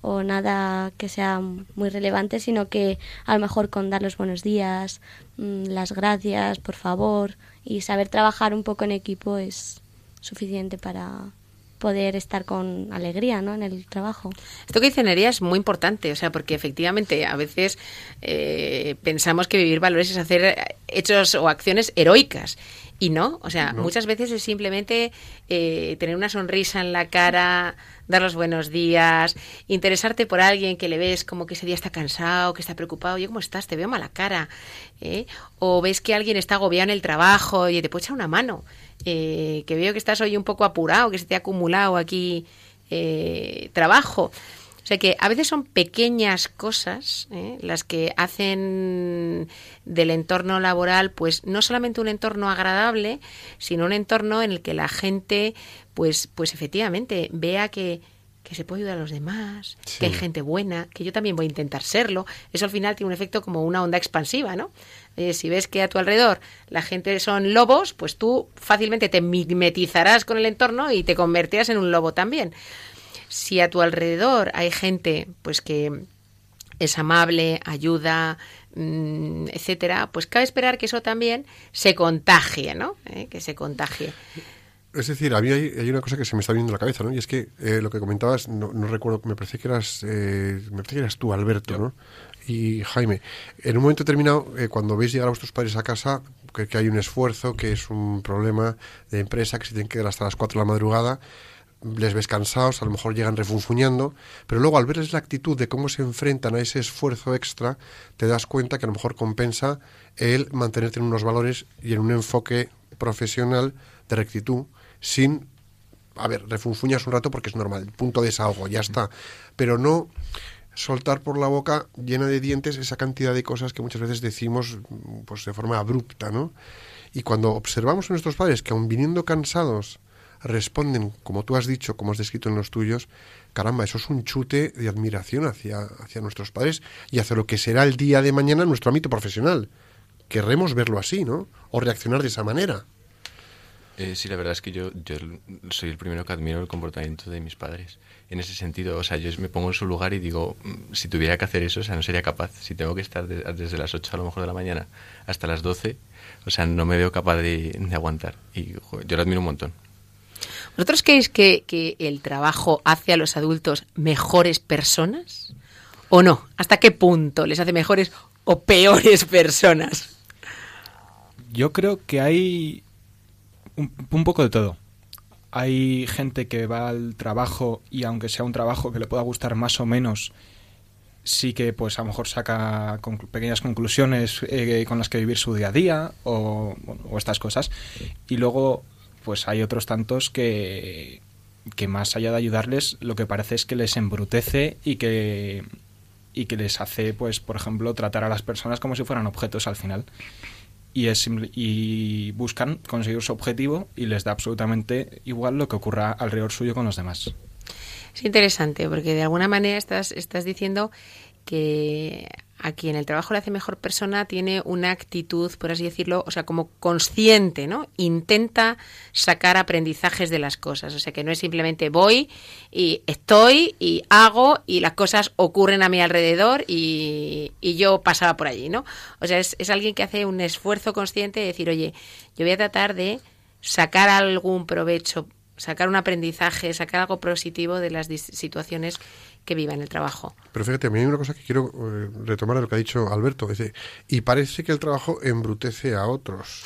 o nada que sea muy relevante, sino que a lo mejor con dar los buenos días, mm, las gracias, por favor, y saber trabajar un poco en equipo es suficiente para poder estar con alegría ¿no? en el trabajo. Esto que dice Nerea es muy importante, o sea, porque efectivamente a veces eh, pensamos que vivir valores es hacer hechos o acciones heroicas. Y no, o sea, No. muchas veces es simplemente eh, tener una sonrisa en la cara, dar los buenos días, interesarte por alguien que le ves como que ese día está cansado, que está preocupado, oye, ¿cómo estás? Te veo mala cara. ¿eh? O ves que alguien está agobiado en el trabajo y te puede echar una mano. eh, que veo que estás hoy un poco apurado, que se te ha acumulado aquí eh, trabajo. O sea que a veces son pequeñas cosas ¿eh? las que hacen del entorno laboral, pues no solamente un entorno agradable, sino un entorno en el que la gente, pues, pues efectivamente vea que, que se puede ayudar a los demás, Sí. que hay gente buena, que yo también voy a intentar serlo. Eso al final tiene un efecto como una onda expansiva, ¿no? Eh, si ves que a tu alrededor la gente son lobos, pues tú fácilmente te mimetizarás con el entorno y te convertirás en un lobo también si a tu alrededor hay gente pues que es amable, ayuda, mm, etcétera, pues cabe esperar que eso también se contagie, ¿no? ¿Eh? Que se contagie. Es decir, a mí hay, hay una cosa que se me está viendo en la cabeza, ¿no? Y es que eh, lo que comentabas, no, no recuerdo, me parece que eras, eh, me parece que eras tú, Alberto, ¿no? Y Jaime, en un momento determinado, eh, cuando veis llegar a vuestros padres a casa, que, que hay un esfuerzo, que es un problema de empresa, que se tienen que quedar hasta las 4 de la madrugada, les ves cansados, a lo mejor llegan refunfuñando, pero luego al verles la actitud de cómo se enfrentan a ese esfuerzo extra, te das cuenta que a lo mejor compensa el mantenerte en unos valores y en un enfoque profesional de rectitud, sin, a ver, refunfuñas un rato porque es normal, punto de desahogo, ya está, pero no soltar por la boca llena de dientes esa cantidad de cosas que muchas veces decimos pues de forma abrupta, ¿no? Y cuando observamos a nuestros padres que aun viniendo cansados responden, como tú has dicho, como has descrito en los tuyos, caramba, eso es un chute de admiración hacia, hacia nuestros padres y hacia lo que será el día de mañana nuestro ámbito profesional. Querremos verlo así, ¿no? O reaccionar de esa manera. Eh, sí, la verdad es que yo, yo soy el primero que admiro el comportamiento de mis padres. En ese sentido, o sea, yo me pongo en su lugar y digo, mm, si tuviera que hacer eso, o sea, no sería capaz. Si tengo que estar de- desde las 8 a lo mejor de la mañana hasta las 12, o sea, no me veo capaz de, de aguantar. Y yo lo admiro un montón. ¿Vosotros creéis que, que el trabajo hace a los adultos mejores personas? ¿O no? ¿Hasta qué punto les hace mejores o peores personas? Yo creo que hay un, poco de todo. Hay gente que va al trabajo y aunque sea un trabajo que le pueda gustar más o menos, sí que pues a lo mejor saca pequeñas conclusiones eh, con las que vivir su día a día o estas cosas. Y luego pues hay otros tantos que, que más allá de ayudarles, lo que parece es que les embrutece y que y que les hace, pues, por ejemplo, tratar a las personas como si fueran objetos al final. Y, es, y buscan conseguir su objetivo y les da absolutamente igual lo que ocurra alrededor suyo con los demás. Es interesante porque de alguna manera estás, estás diciendo que a quien el trabajo le hace mejor persona tiene una actitud, por así decirlo, o sea, como consciente, ¿no? Intenta sacar aprendizajes de las cosas. O sea, que no es simplemente voy y estoy y hago y las cosas ocurren a mi alrededor y, yo pasaba por allí, ¿no? O sea, es, es alguien que hace un esfuerzo consciente de decir, oye, yo voy a tratar de sacar algún provecho, sacar un aprendizaje, sacar algo positivo de las situaciones que viva en el trabajo. Pero fíjate, a mí hay una cosa que quiero eh, retomar de lo que ha dicho Alberto. Dice, y parece que el trabajo embrutece a otros.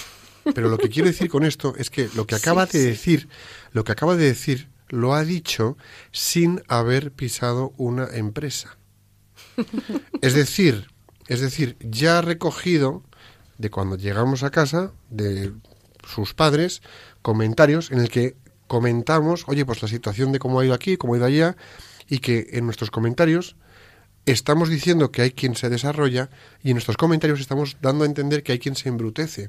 Pero lo que quiero decir con esto es que lo que acaba de decir, lo que acaba de decir, lo ha dicho sin haber pisado una empresa. Es decir, es decir, ya ha recogido de cuando llegamos a casa de sus padres comentarios en el que comentamos, oye, pues la situación de cómo ha ido aquí, cómo ha ido allá, y que en nuestros comentarios estamos diciendo que hay quien se desarrolla y en nuestros comentarios estamos dando a entender que hay quien se embrutece.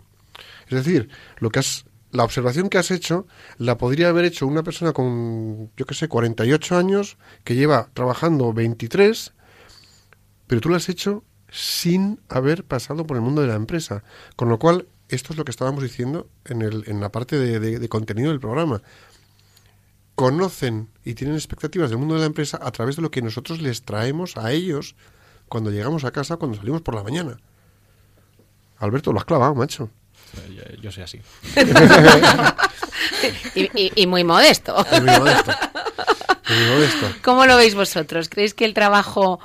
Es decir, lo que has, la observación que has hecho la podría haber hecho una persona con, yo qué sé, 48 años que lleva trabajando 23, pero tú lo has hecho sin haber pasado por el mundo de la empresa. Con lo cual, esto es lo que estábamos diciendo en, el, en la parte de, de- de contenido del programa. Conocen y tienen expectativas del mundo de la empresa a través de lo que nosotros les traemos a ellos cuando llegamos a casa, cuando salimos por la mañana. Alberto, lo has clavado, macho. Eh, Yo, yo soy así. Y, y- y muy modesto. Es muy modesto. Es muy modesto. ¿Cómo lo veis vosotros? ¿Creéis que el trabajo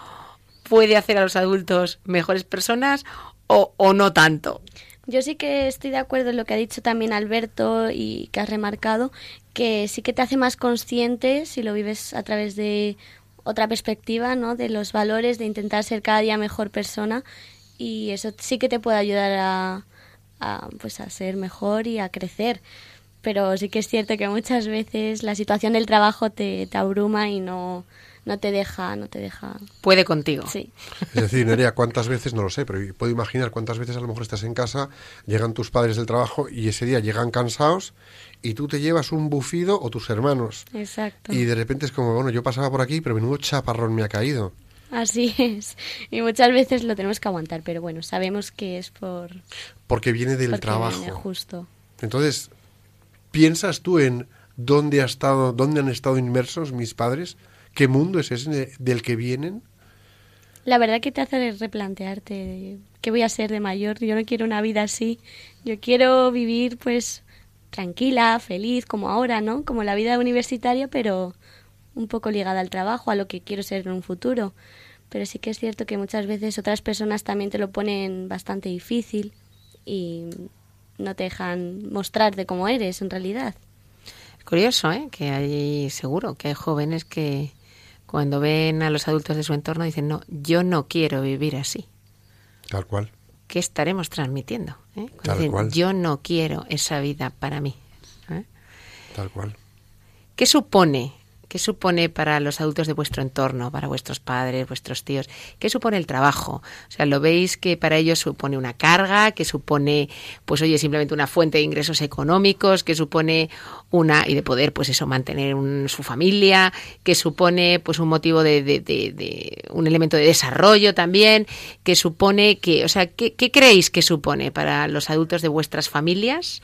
puede hacer a los adultos mejores personas o, o no tanto? Yo sí que estoy de acuerdo en lo que ha dicho también Alberto y que has remarcado, que sí que te hace más consciente si lo vives a través de otra perspectiva, ¿no? De los valores, de intentar ser cada día mejor persona y eso sí que te puede ayudar a, a, pues a ser mejor y a crecer. Pero sí que es cierto que muchas veces la situación del trabajo te, te abruma y no, no te deja, no te deja. Puede contigo. Sí. Es decir, Nerea, ¿cuántas veces? No lo sé, pero puedo imaginar cuántas veces a lo mejor estás en casa, llegan tus padres del trabajo y ese día llegan cansados y tú te llevas un bufido o tus hermanos. Exacto. Y de repente es como, bueno, yo pasaba por aquí, pero menudo chaparrón me ha caído. Así es. Y muchas veces lo tenemos que aguantar, pero bueno, sabemos que es por Porque viene del porque trabajo. viene justo. Entonces, ¿piensas tú en dónde, ha estado, dónde han estado inmersos mis padres? ¿Qué mundo es ese del que vienen? La verdad que te hace replantearte qué voy a ser de mayor. Yo no quiero una vida así. Yo quiero vivir pues tranquila, feliz, como ahora, ¿no? Como la vida universitaria, pero un poco ligada al trabajo, a lo que quiero ser en un futuro. Pero sí que es cierto que muchas veces otras personas también te lo ponen bastante difícil y no te dejan mostrarte cómo eres en realidad. Curioso, ¿eh? Que hay seguro que hay jóvenes que cuando ven a los adultos de su entorno dicen, no, yo no quiero vivir así. Tal cual. ¿Qué estaremos transmitiendo? eh? Tal dicen, cual. Yo no quiero esa vida para mí. ¿eh? Tal cual. ¿Qué supone? ¿Qué supone para los adultos de vuestro entorno, para vuestros padres, vuestros tíos? ¿Qué supone el trabajo? O sea, ¿lo veis que para ellos supone una carga, que supone, pues oye, simplemente una fuente de ingresos económicos, que supone una, y de poder, pues eso, mantener un- su familia, que supone, pues un motivo de, de- de- un elemento de desarrollo también, que supone que, o sea, ¿qué, qué creéis que supone para los adultos de vuestras familias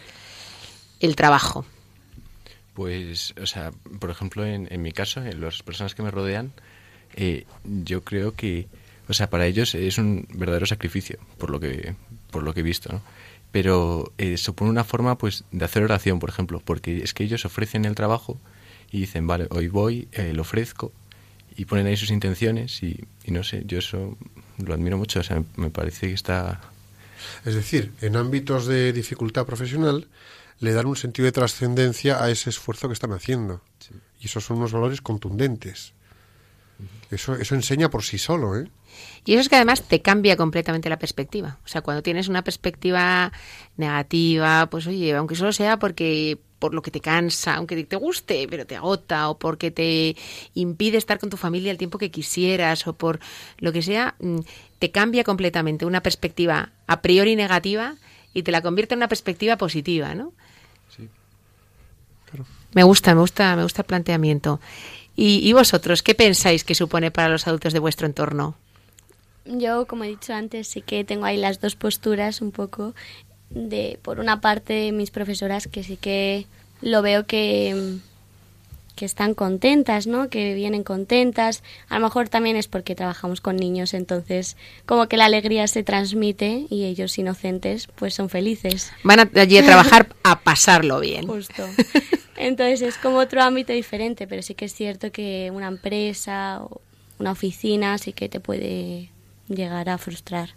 el trabajo? Pues, o sea, por ejemplo, en, mi caso, en las personas que me rodean, eh, yo creo que, o sea, para ellos es un verdadero sacrificio, por lo que, por lo que he visto, ¿no? Pero eh, supone una forma, pues, de hacer oración, por ejemplo, porque es que ellos ofrecen el trabajo y dicen, vale, hoy voy, eh, lo ofrezco, y ponen ahí sus intenciones y, y no sé, yo eso lo admiro mucho, o sea, me parece que está... Es decir, en ámbitos de dificultad profesional le dan un sentido de trascendencia a ese esfuerzo que están haciendo. Y esos son unos valores contundentes. Eso, eso enseña por sí solo, ¿eh? Y eso es que además te cambia completamente la perspectiva. O sea, cuando tienes una perspectiva negativa, pues oye, aunque solo sea porque por lo que te cansa, aunque te guste, pero te agota, o porque te impide estar con tu familia el tiempo que quisieras, o por lo que sea, mm, te cambia completamente una perspectiva a priori negativa y te la convierte en una perspectiva positiva, ¿no? Me gusta, me gusta, me gusta el planteamiento. ¿Y, y vosotros qué pensáis que supone para los adultos de vuestro entorno? Yo, como he dicho antes, sí que tengo ahí las dos posturas un poco de, por una parte, mis profesoras que sí que lo veo que, que están contentas, ¿no? Que vienen contentas. A lo mejor también es porque trabajamos con niños, entonces como que la alegría se transmite y ellos inocentes pues son felices. Van a- allí a trabajar a pasarlo bien. Justo. Entonces es como otro ámbito diferente, pero sí que es cierto que una empresa o una oficina sí que te puede llegar a frustrar.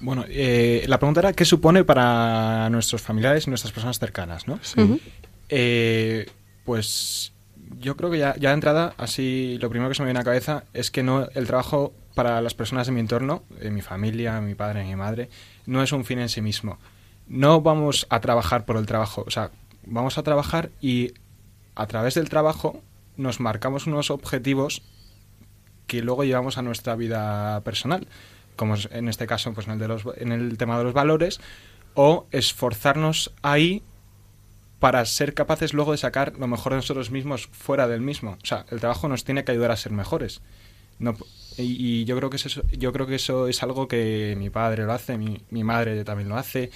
Bueno, eh, la pregunta era qué supone para nuestros familiares y nuestras personas cercanas, ¿no? Ujú. Eh, pues yo creo que ya, ya de entrada, así lo primero que se me viene a la cabeza es que no el trabajo para las personas de mi entorno, de mi familia, mi padre, mi madre, no es un fin en sí mismo. No vamos a trabajar por el trabajo, o sea, vamos a trabajar y a través del trabajo nos marcamos unos objetivos que luego llevamos a nuestra vida personal, como en este caso pues en el, de los, en el tema de los valores, o esforzarnos ahí para ser capaces luego de sacar lo mejor de nosotros mismos fuera del mismo. O sea, el trabajo nos tiene que ayudar a ser mejores. No, y, yo creo que eso, yo creo que eso es algo que mi padre lo hace, mi, mi madre también lo hace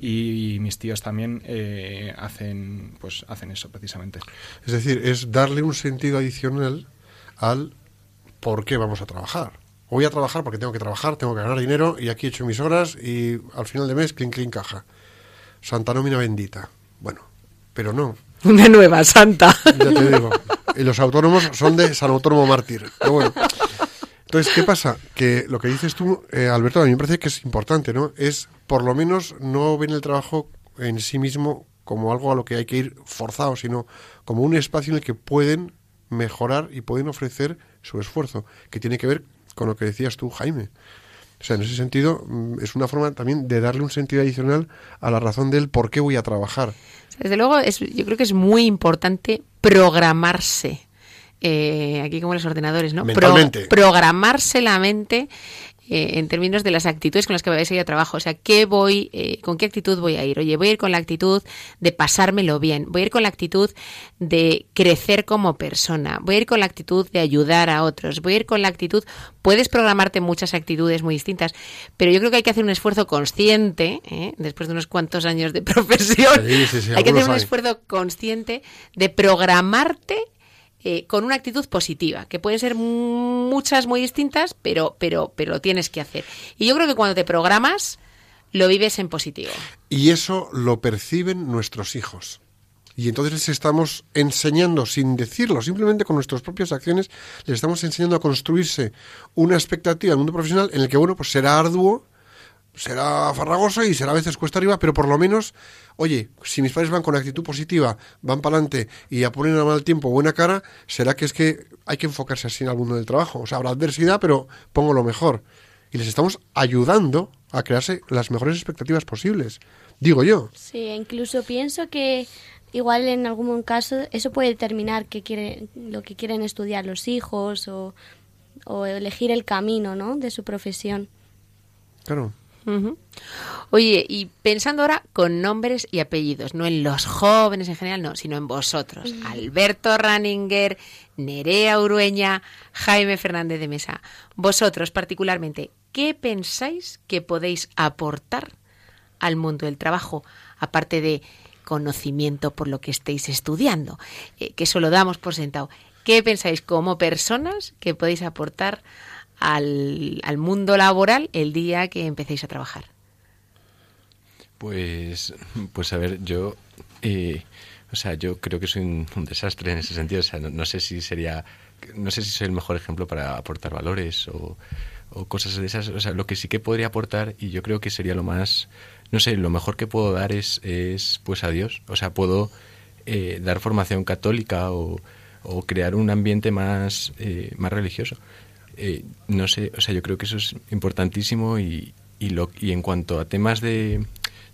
y, mis tíos también eh, hacen pues hacen eso precisamente. Es decir, es darle un sentido adicional al por qué vamos a trabajar. Voy a trabajar porque tengo que trabajar, tengo que ganar dinero y aquí he hecho mis horas y al final de mes, clink, clink, caja. Santa nómina bendita. Bueno, pero no, Una nueva santa. ya te digo. Y los autónomos son de San Autónomo Mártir. Pero bueno. Entonces, ¿qué pasa? Que lo que dices tú, eh, Alberto, a mí me parece que es importante, ¿no? Es, por lo menos, no ven el trabajo en sí mismo como algo a lo que hay que ir forzado, sino como un espacio en el que pueden mejorar y pueden ofrecer su esfuerzo, que tiene que ver con lo que decías tú, Jaime. O sea, en ese sentido, mm, es una forma también de darle un sentido adicional a la razón del por qué voy a trabajar. Desde luego, es, yo creo que es muy importante programarse. Eh, aquí como los ordenadores, ¿no? Mentalmente. programarse la mente eh, en términos de las actitudes con las que vais a ir a trabajo. O sea, ¿qué voy, eh, con qué actitud voy a ir? Oye, voy a ir con la actitud de pasármelo bien. Voy a ir con la actitud de crecer como persona. Voy a ir con la actitud de ayudar a otros. Voy a ir con la actitud... Puedes programarte muchas actitudes muy distintas, pero yo creo que hay que hacer un esfuerzo consciente, ¿eh? después de unos cuantos años de profesión, Sí, sí, sí, hay que hacer un esfuerzo consciente de programarte eh, con una actitud positiva, que pueden ser muchas muy distintas, pero, pero, pero lo tienes que hacer. Y yo creo que cuando te programas, lo vives en positivo. Y eso lo perciben nuestros hijos. Y entonces les estamos enseñando, sin decirlo, simplemente con nuestras propias acciones, les estamos enseñando a construirse una expectativa del mundo profesional en el que, bueno, pues será arduo, será farragoso y será a veces cuesta arriba, pero por lo menos, oye, si mis padres van con actitud positiva, van para adelante y a poner a mal tiempo buena cara, será que es que hay que enfocarse así en el mundo del trabajo. O sea, habrá adversidad, pero pongo lo mejor. Y les estamos ayudando a crearse las mejores expectativas posibles. Digo yo. Sí, incluso pienso que igual en algún caso eso puede determinar qué quieren, lo que quieren estudiar los hijos o, o elegir el camino ¿no? de su profesión. Claro. Oye, y pensando ahora con nombres y apellidos, no en los jóvenes en general, no, sino en vosotros. Alberto Raninger, Nerea Urueña, Jaime Fernández de Mesa. Vosotros particularmente, ¿qué pensáis que podéis aportar al mundo del trabajo, aparte de conocimiento por lo que estéis estudiando, eh, que eso lo damos por sentado? ¿Qué pensáis como personas que podéis aportar al, al mundo laboral el día que empecéis a trabajar? Pues, pues a ver, yo, eh, o sea, yo creo que soy un, desastre en ese sentido. O sea, no, no sé si sería, no sé si soy el mejor ejemplo para aportar valores o, o cosas de esas. O sea, lo que sí que podría aportar y yo creo que sería lo más, no sé, lo mejor que puedo dar es, es pues a Dios. O sea, puedo eh, dar formación católica o, o crear un ambiente más, eh, más religioso. Eh, no sé, o sea, yo creo que eso es importantísimo y, y, lo, y en cuanto a temas de,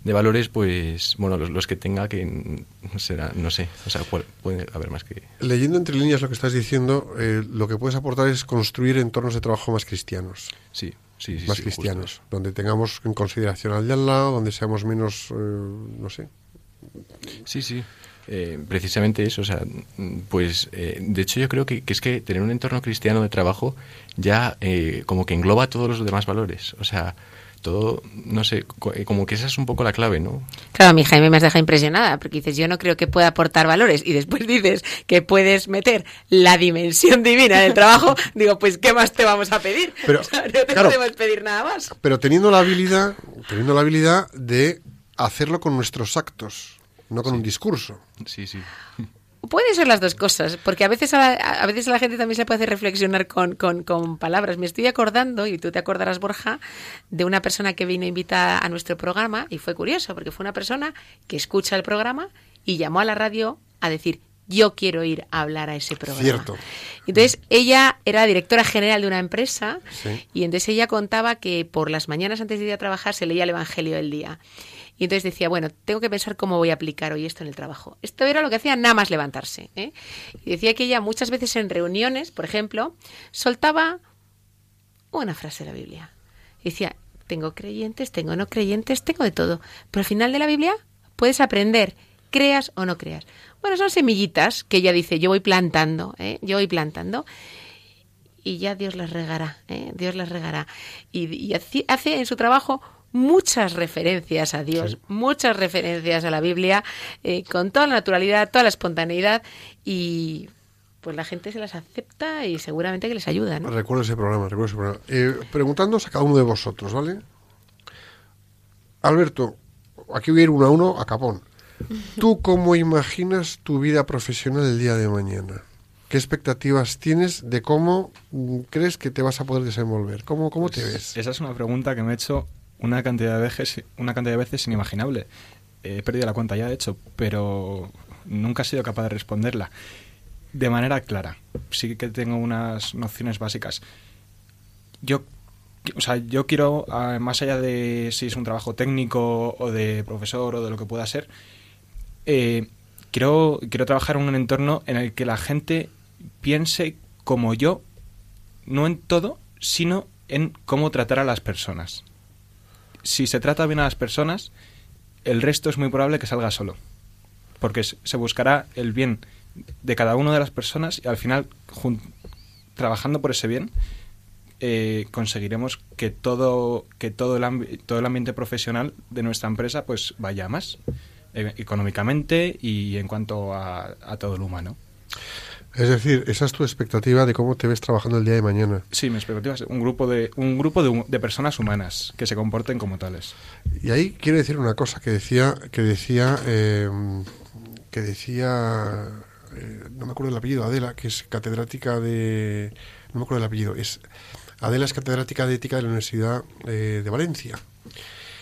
de valores, pues, bueno, los, los que tenga que será, no sé, o sea, cuál- puede haber más que... Leyendo entre líneas lo que estás diciendo, eh, lo que puedes aportar es construir entornos de trabajo más cristianos. Sí, sí, sí. más sí, cristianos, justo. donde tengamos en consideración al de al lado, donde seamos menos, eh, no sé. Sí, sí. Eh, precisamente eso, o sea, pues eh, de hecho yo creo que, que es que tener un entorno cristiano de trabajo ya eh, como que engloba todos los demás valores, o sea, todo, no sé, eh, como que esa es un poco la clave, ¿no? Claro, a mi Jaime me has dejado impresionada, porque dices, yo no creo que pueda aportar valores, y después dices que puedes meter la dimensión divina del trabajo, digo, pues, ¿qué más te vamos a pedir? Pero, O sea, no te claro. podemos pedir nada más. Pero teniendo la habilidad, teniendo la habilidad de hacerlo con nuestros actos, no con un discurso. Sí, sí. Puede ser las dos cosas, porque a veces a la, a veces a la gente también se puede hacer reflexionar con, con, con palabras. Me estoy acordando, y tú te acordarás, Borja, de una persona que vino invitada a nuestro programa, y fue curioso, porque fue una persona que escucha el programa y llamó a la radio a decir, yo quiero ir a hablar a ese programa. Cierto. Entonces, ella era directora general de una empresa, Sí. y entonces ella contaba que por las mañanas antes de ir a trabajar se leía el Evangelio del día. Y entonces decía, bueno, tengo que pensar cómo voy a aplicar hoy esto en el trabajo. Esto era lo que hacía nada más levantarse. ¿eh? Decía que ella muchas veces en reuniones, por ejemplo, soltaba una frase de la Biblia. Y decía, tengo creyentes, tengo no creyentes, tengo de todo. Pero al final de la Biblia puedes aprender, creas o no creas. Bueno, son semillitas que ella dice, yo voy plantando, ¿eh? yo voy plantando y ya Dios las regará, ¿eh? Dios las regará. Y, y hace en su trabajo muchas referencias a Dios, Sí. muchas referencias a la Biblia, eh, con toda la naturalidad, toda la espontaneidad y pues la gente se las acepta y seguramente que les ayuda, ¿no? Recuerdo ese programa, recuerdo ese programa. Eh, preguntándoos a cada uno de vosotros, ¿vale? Alberto, aquí voy a ir uno a uno a capón. ¿Tú cómo imaginas tu vida profesional el día de mañana? ¿Qué expectativas tienes de cómo mm, crees que te vas a poder desenvolver? ¿Cómo, cómo te ves? Esa es una pregunta que me he hecho una cantidad de veces, una cantidad de veces inimaginable. He perdido la cuenta ya, de hecho, pero nunca he sido capaz de responderla de manera clara. Sí que tengo unas nociones básicas. Yo, o sea, yo quiero, ah, más allá de si es un trabajo técnico o de profesor o de lo que pueda ser, eh, quiero, quiero trabajar en un entorno en el que la gente piense como yo, no en todo, sino en cómo tratar a las personas. Si se trata bien a las personas, el resto es muy probable que salga solo. Porque se buscará el bien de cada una de las personas y al final, trabajando por ese bien, eh, conseguiremos que todo, que todo el, todo el ambiente profesional de nuestra empresa pues vaya más, eh, económicamente y en cuanto a, a todo lo humano. Es decir, esa es tu expectativa de cómo te ves trabajando el día de mañana. Sí, mi expectativa es un grupo de un grupo de, de personas humanas que se comporten como tales. Y ahí quiero decir una cosa que decía, que decía, eh, que decía, eh, no me acuerdo del apellido, Adela, que es catedrática de, no me acuerdo del apellido, es Adela es catedrática de ética de la Universidad eh, de Valencia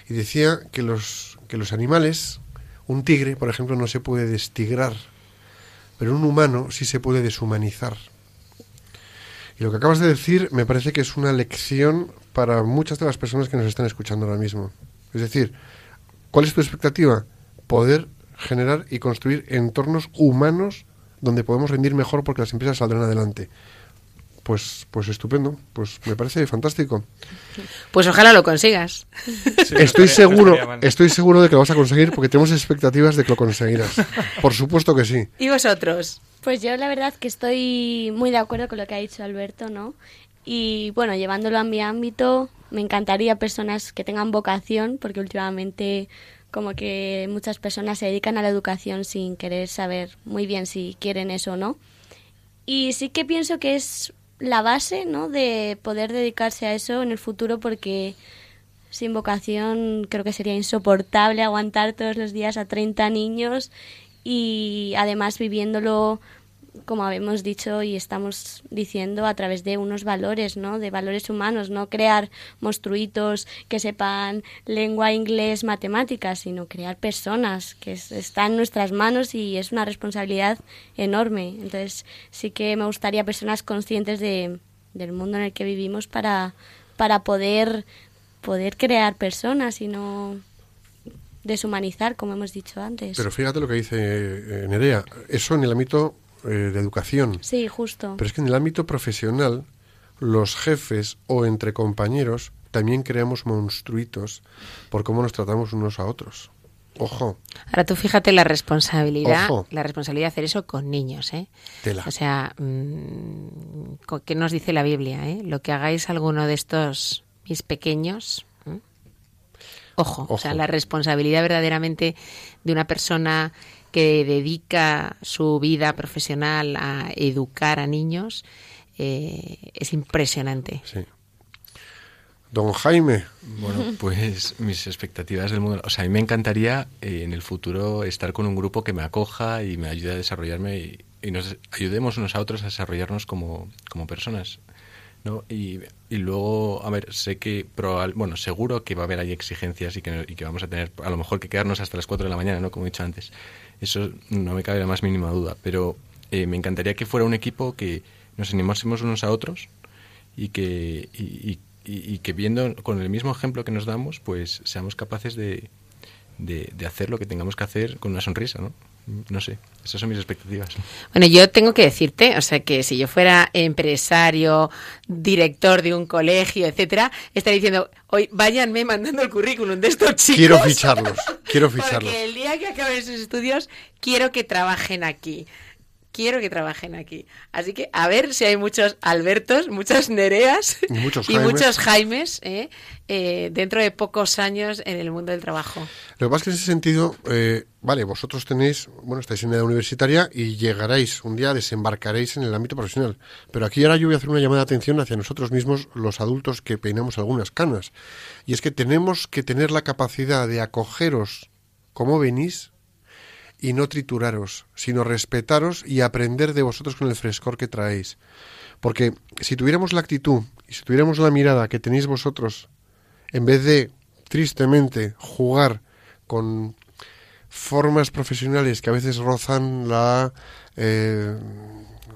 y decía que los que los animales, un tigre, por ejemplo, no se puede destigrar, pero un humano sí se puede deshumanizar. Y lo que acabas de decir me parece que es una lección para muchas de las personas que nos están escuchando ahora mismo. Es decir, ¿cuál es tu expectativa? Poder generar y construir entornos humanos donde podemos rendir mejor porque las empresas saldrán adelante. Pues, pues estupendo, pues me parece fantástico. Pues ojalá lo consigas. Sí, Estoy estaría- seguro, estoy seguro de que lo vas a conseguir porque tenemos expectativas de que lo conseguirás. Por supuesto que sí. ¿Y vosotros? Pues yo la verdad que estoy muy de acuerdo con lo que ha dicho Alberto, ¿no? Y bueno, llevándolo a mi ámbito, me encantaría personas que tengan vocación, porque últimamente como que muchas personas se dedican a la educación sin querer saber muy bien si quieren eso o no. Y sí que pienso que es la base, ¿no? De poder dedicarse a eso en el futuro porque sin vocación creo que sería insoportable aguantar todos los días a 30 niños y además viviéndolo como habíamos dicho y estamos diciendo a través de unos valores, ¿no? De valores humanos, no crear monstruitos que sepan lengua, inglés, matemáticas, sino crear personas que es- está en nuestras manos y es una responsabilidad enorme. Entonces, sí que me gustaría personas conscientes de, del mundo en el que vivimos para, para poder, poder crear personas y no deshumanizar, como hemos dicho antes. Pero fíjate lo que dice eh, Nerea, eso en el ámbito eh, de educación. sí, justo. Pero es que en el ámbito profesional, los jefes o entre compañeros también creamos monstruitos por cómo nos tratamos unos a otros. Ojo, Ahora tú fíjate la responsabilidad, Ojo. la responsabilidad de hacer eso con niños, ¿eh? tela. O sea, mm, ¿qué nos dice la Biblia? Eh? Lo que hagáis alguno de estos mis pequeños. ¿m? Ojo, o sea, Ojo. la responsabilidad verdaderamente de una persona que dedica su vida profesional a educar a niños eh, es impresionante. Sí. Don Jaime, Bueno, pues mis expectativas del mundo. O sea, a mí me encantaría eh, en el futuro estar con un grupo que me acoja y me ayude a desarrollarme y, y nos ayudemos unos a otros a desarrollarnos como, como personas. ¿no? Y, y luego, a ver, sé que, probable, bueno, seguro que va a haber ahí exigencias y que, y que vamos a tener a lo mejor que quedarnos hasta las 4 de la mañana, ¿no? Como he dicho antes. Eso no me cabe la más mínima duda. Pero eh, me encantaría que fuera un equipo que nos animásemos unos a otros y que, y, y- y- que viendo con el mismo ejemplo que nos damos, pues seamos capaces de, de, de hacer lo que tengamos que hacer con una sonrisa, ¿no? No sé, esas son mis expectativas. Bueno, yo tengo que decirte, o sea, que si yo fuera empresario, director de un colegio, etcétera, estaría diciendo, hoy váyanme mandando el currículum de estos chicos. quiero ficharlos, quiero ficharlos. Porque el día que acaben sus estudios, quiero que trabajen aquí. Quiero que trabajen aquí. Así que a ver si hay muchos Albertos, muchas Nereas Y muchos y Jaimes. muchos Jaimes ¿eh? Eh, dentro de pocos años en el mundo del trabajo. Lo que pasa es que en ese sentido, eh, vale, vosotros tenéis, bueno, estáis en edad universitaria y llegaréis, un día desembarcaréis en el ámbito profesional. Pero aquí ahora yo voy a hacer una llamada de atención hacia nosotros mismos, los adultos que peinamos algunas canas. Y es que tenemos que tener la capacidad de acogeros como venís y no trituraros, sino respetaros y aprender de vosotros con el frescor que traéis. Porque si tuviéramos la actitud y si tuviéramos la mirada que tenéis vosotros, en vez de, tristemente, jugar con formas profesionales que a veces rozan la eh,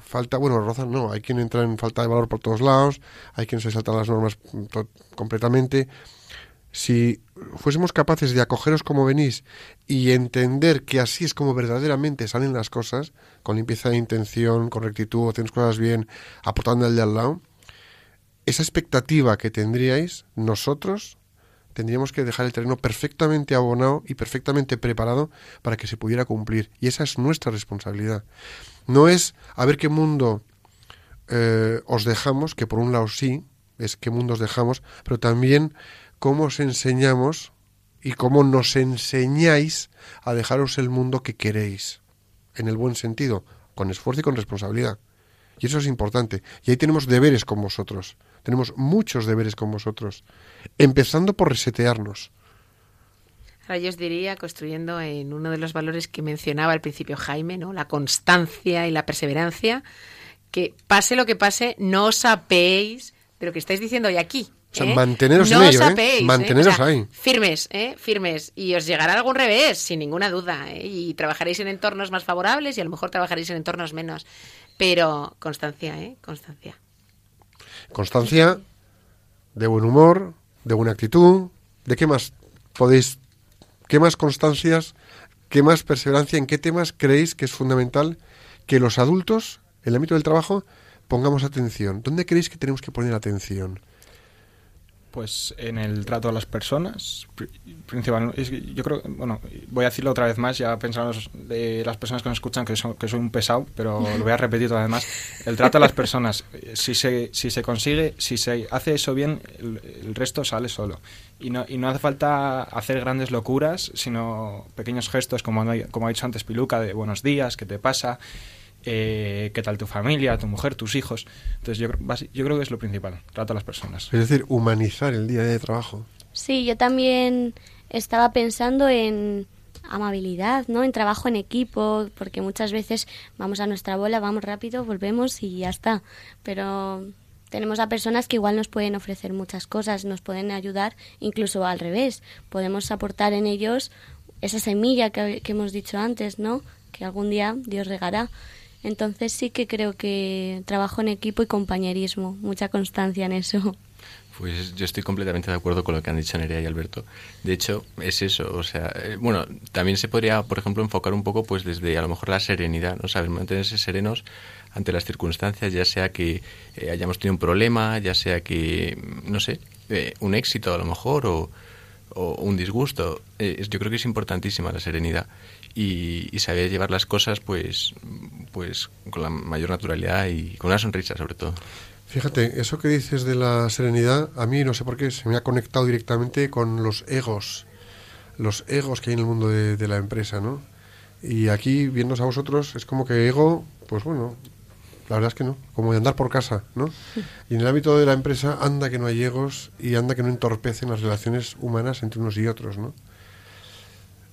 falta, bueno, rozan no, hay quien entra en falta de valor por todos lados, hay quien se salta las normas completamente. Si fuésemos capaces de acogeros como venís y entender que así es como verdaderamente salen las cosas, con limpieza de intención, con rectitud, haciendo cosas bien, aportando al de al lado, esa expectativa que tendríais, nosotros tendríamos que dejar el terreno perfectamente abonado y perfectamente preparado para que se pudiera cumplir. Y esa es nuestra responsabilidad. No es a ver qué mundo eh, os dejamos, que por un lado sí, es qué mundo os dejamos, pero también cómo os enseñamos y cómo nos enseñáis a dejaros el mundo que queréis, en el buen sentido, con esfuerzo y con responsabilidad. Y eso es importante. Y ahí tenemos deberes con vosotros. Tenemos muchos deberes con vosotros. Empezando por resetearnos. Ahora yo os diría, construyendo en uno de los valores que mencionaba al principio Jaime, ¿no? La constancia y la perseverancia, que pase lo que pase, no os apeéis de lo que estáis diciendo hoy aquí. O sea, ¿eh? manteneros no en ello, ¿eh? ¿eh? Manteneros O sea, ahí. Firmes, ¿eh? Firmes. Y os llegará algún revés, sin ninguna duda. ¿eh? Y trabajaréis en entornos más favorables y a lo mejor trabajaréis en entornos menos. Pero constancia, ¿eh? Constancia. Constancia, de buen humor, de buena actitud. ¿De qué más podéis, qué más constancias, qué más perseverancia, en qué temas creéis que es fundamental que los adultos, en el ámbito del trabajo, pongamos atención? ¿Dónde creéis que tenemos que poner atención? Pues en el trato a las personas, pri- principalmente. yo creo, bueno, voy a decirlo otra vez más, ya pensamos de las personas que nos escuchan que, son- que soy un pesado, pero lo voy a repetir otra vez más. El trato a las personas, eh, si se, si se consigue, si se hace eso bien, el, el resto sale solo. Y no, y no hace falta hacer grandes locuras, sino pequeños gestos, como, como ha dicho antes Piluca, de buenos días, ¿qué te pasa? Eh, ¿Qué tal tu familia, tu mujer, tus hijos? Entonces yo, yo creo que es lo principal, trato a las personas. Es decir, humanizar el día de trabajo. Sí, yo también estaba pensando en amabilidad, ¿no? En trabajo en equipo, porque muchas veces vamos a nuestra bola, vamos rápido, volvemos y ya está. Pero tenemos a personas que igual nos pueden ofrecer muchas cosas, nos pueden ayudar, incluso al revés. Podemos aportar en ellos esa semilla que, que hemos dicho antes, ¿no? Que algún día Dios regará. Entonces sí que creo que trabajo en equipo y compañerismo, mucha constancia en eso. Pues yo estoy completamente de acuerdo con lo que han dicho Nerea y Alberto. De hecho, es eso. O sea, eh, bueno, también se podría, por ejemplo, enfocar un poco pues desde a lo mejor la serenidad, ¿no? Saber mantenerse serenos ante las circunstancias, ya sea que eh, hayamos tenido un problema, ya sea que, no sé, eh, un éxito a lo mejor o, un disgusto. Eh, yo creo que es importantísima la serenidad y, y saber llevar las cosas pues, pues con la mayor naturalidad y con una sonrisa sobre todo. Fíjate, eso que dices de la serenidad, a mí no sé por qué, se me ha conectado directamente con los egos, los egos que hay en el mundo de, de la empresa, ¿no? Y aquí, viéndose a vosotros, es como que ego, pues bueno, la verdad es que no, como de andar por casa, ¿no? Y en el ámbito de la empresa, anda que no hay egos y anda que no entorpecen las relaciones humanas entre unos y otros, ¿no?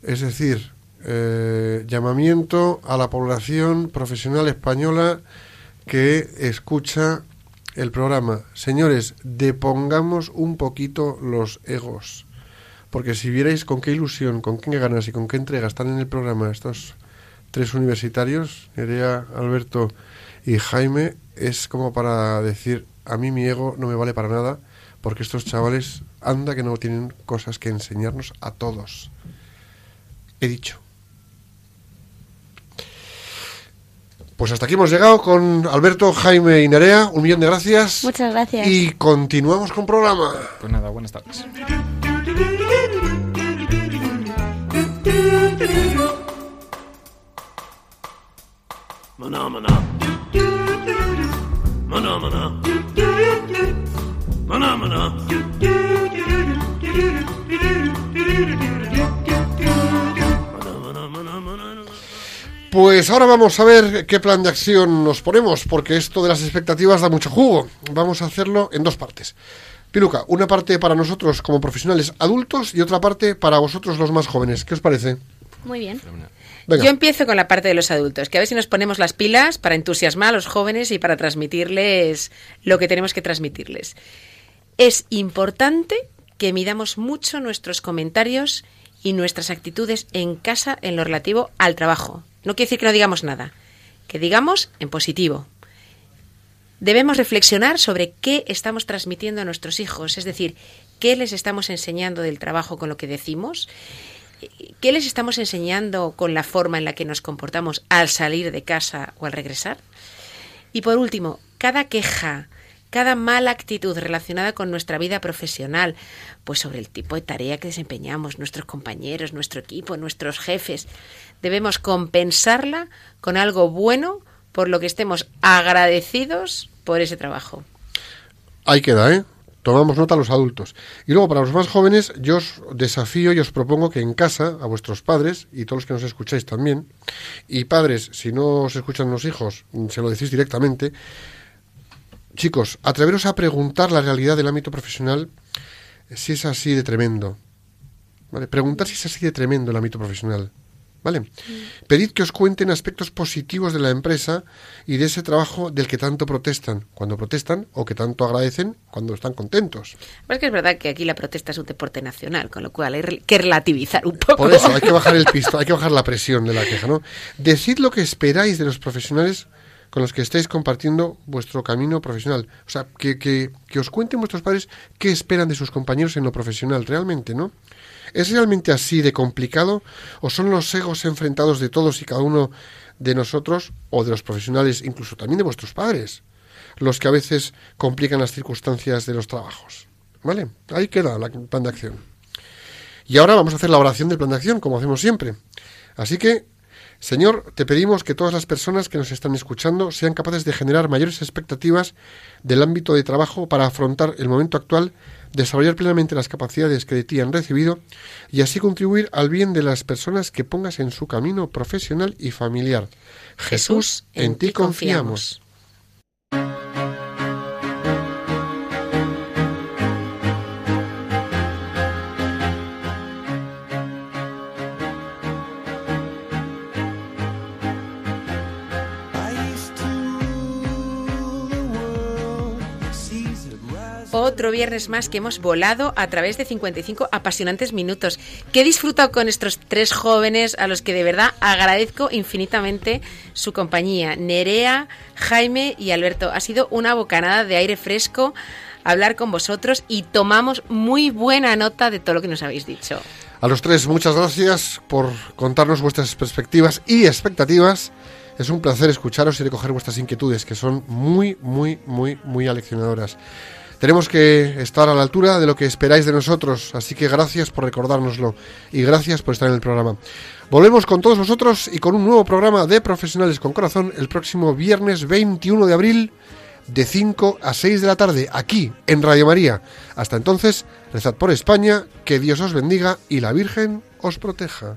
Es decir, eh, llamamiento a la población profesional española que escucha el programa. Señores, depongamos un poquito los egos. Porque si vierais con qué ilusión, con qué ganas y con qué entrega están en el programa estos tres universitarios, Nerea, Alberto y Jaime, es como para decir, a mí mi ego no me vale para nada, porque estos chavales, anda que no tienen cosas que enseñarnos a todos. He dicho. Pues hasta aquí hemos llegado con Alberto, Jaime y Nerea. Un millón de gracias. Muchas gracias. Y continuamos con programa. Pues nada, buenas tardes. Maná, maná. Maná, maná. Maná, maná. Maná, Pues ahora vamos a ver qué plan de acción nos ponemos, porque esto de las expectativas da mucho jugo. Vamos a hacerlo en dos partes. Piluca, una parte para nosotros como profesionales adultos y otra parte para vosotros los más jóvenes. ¿Qué os parece? Muy bien. Venga. Yo empiezo con la parte de los adultos, que a ver si nos ponemos las pilas para entusiasmar a los jóvenes y para transmitirles lo que tenemos que transmitirles. Es importante que midamos mucho nuestros comentarios y nuestras actitudes en casa en lo relativo al trabajo. No quiere decir que no digamos nada, que digamos en positivo. Debemos reflexionar sobre qué estamos transmitiendo a nuestros hijos, es decir, qué les estamos enseñando del trabajo con lo que decimos ¿Qué les estamos enseñando con la forma en la que nos comportamos al salir de casa o al regresar? Y por último, cada queja, cada mala actitud relacionada con nuestra vida profesional, pues sobre el tipo de tarea que desempeñamos, nuestros compañeros, nuestro equipo, nuestros jefes, debemos compensarla con algo bueno por lo que estemos agradecidos por ese trabajo. Ahí queda, ¿eh? tomamos nota los adultos. Y luego, para los más jóvenes, yo os desafío y os propongo que en casa, a vuestros padres, y todos los que nos escucháis también, y padres, si no os escuchan los hijos, se lo decís directamente, chicos, atreveros a preguntar la realidad del ámbito profesional si es así de tremendo. ¿Vale? Preguntar si es así de tremendo el ámbito profesional. ¿Vale? Pedid que os cuenten aspectos positivos de la empresa y de ese trabajo del que tanto protestan cuando protestan o que tanto agradecen cuando están contentos. Pues que es verdad que aquí la protesta es un deporte nacional, con lo cual hay que relativizar un poco. Por eso hay que bajar el pisto, hay que bajar la presión de la queja, ¿no? Decid lo que esperáis de los profesionales con los que estáis compartiendo vuestro camino profesional. O sea, que, que, que os cuenten vuestros padres qué esperan de sus compañeros en lo profesional realmente, ¿no? ¿Es realmente así de complicado o son los egos enfrentados de todos y cada uno de nosotros o de los profesionales, incluso también de vuestros padres, los que a veces complican las circunstancias de los trabajos? ¿Vale? Ahí queda el plan de acción. Y ahora vamos a hacer la oración del plan de acción, como hacemos siempre. Así que, Señor, te pedimos que todas las personas que nos están escuchando sean capaces de generar mayores expectativas del ámbito de trabajo para afrontar el momento actual desarrollar plenamente las capacidades que de ti han recibido y así contribuir al bien de las personas que pongas en su camino profesional y familiar. Jesús, en, ti confiamos. Otro viernes más que hemos volado a través de 55 apasionantes minutos. Que he disfrutado con estos tres jóvenes a los que de verdad agradezco infinitamente su compañía. Nerea, Jaime y Alberto. Ha sido una bocanada de aire fresco hablar con vosotros y tomamos muy buena nota de todo lo que nos habéis dicho. A los tres, muchas gracias por contarnos vuestras perspectivas y expectativas. Es un placer escucharos y recoger vuestras inquietudes, que son muy, muy, muy, muy aleccionadoras. Tenemos que estar a la altura de lo que esperáis de nosotros, así que gracias por recordárnoslo y gracias por estar en el programa. Volvemos con todos vosotros y con un nuevo programa de Profesionales con Corazón el próximo viernes 21 de abril de 5 a 6 de la tarde aquí en Radio María. Hasta entonces, rezad por España, que Dios os bendiga y la Virgen os proteja.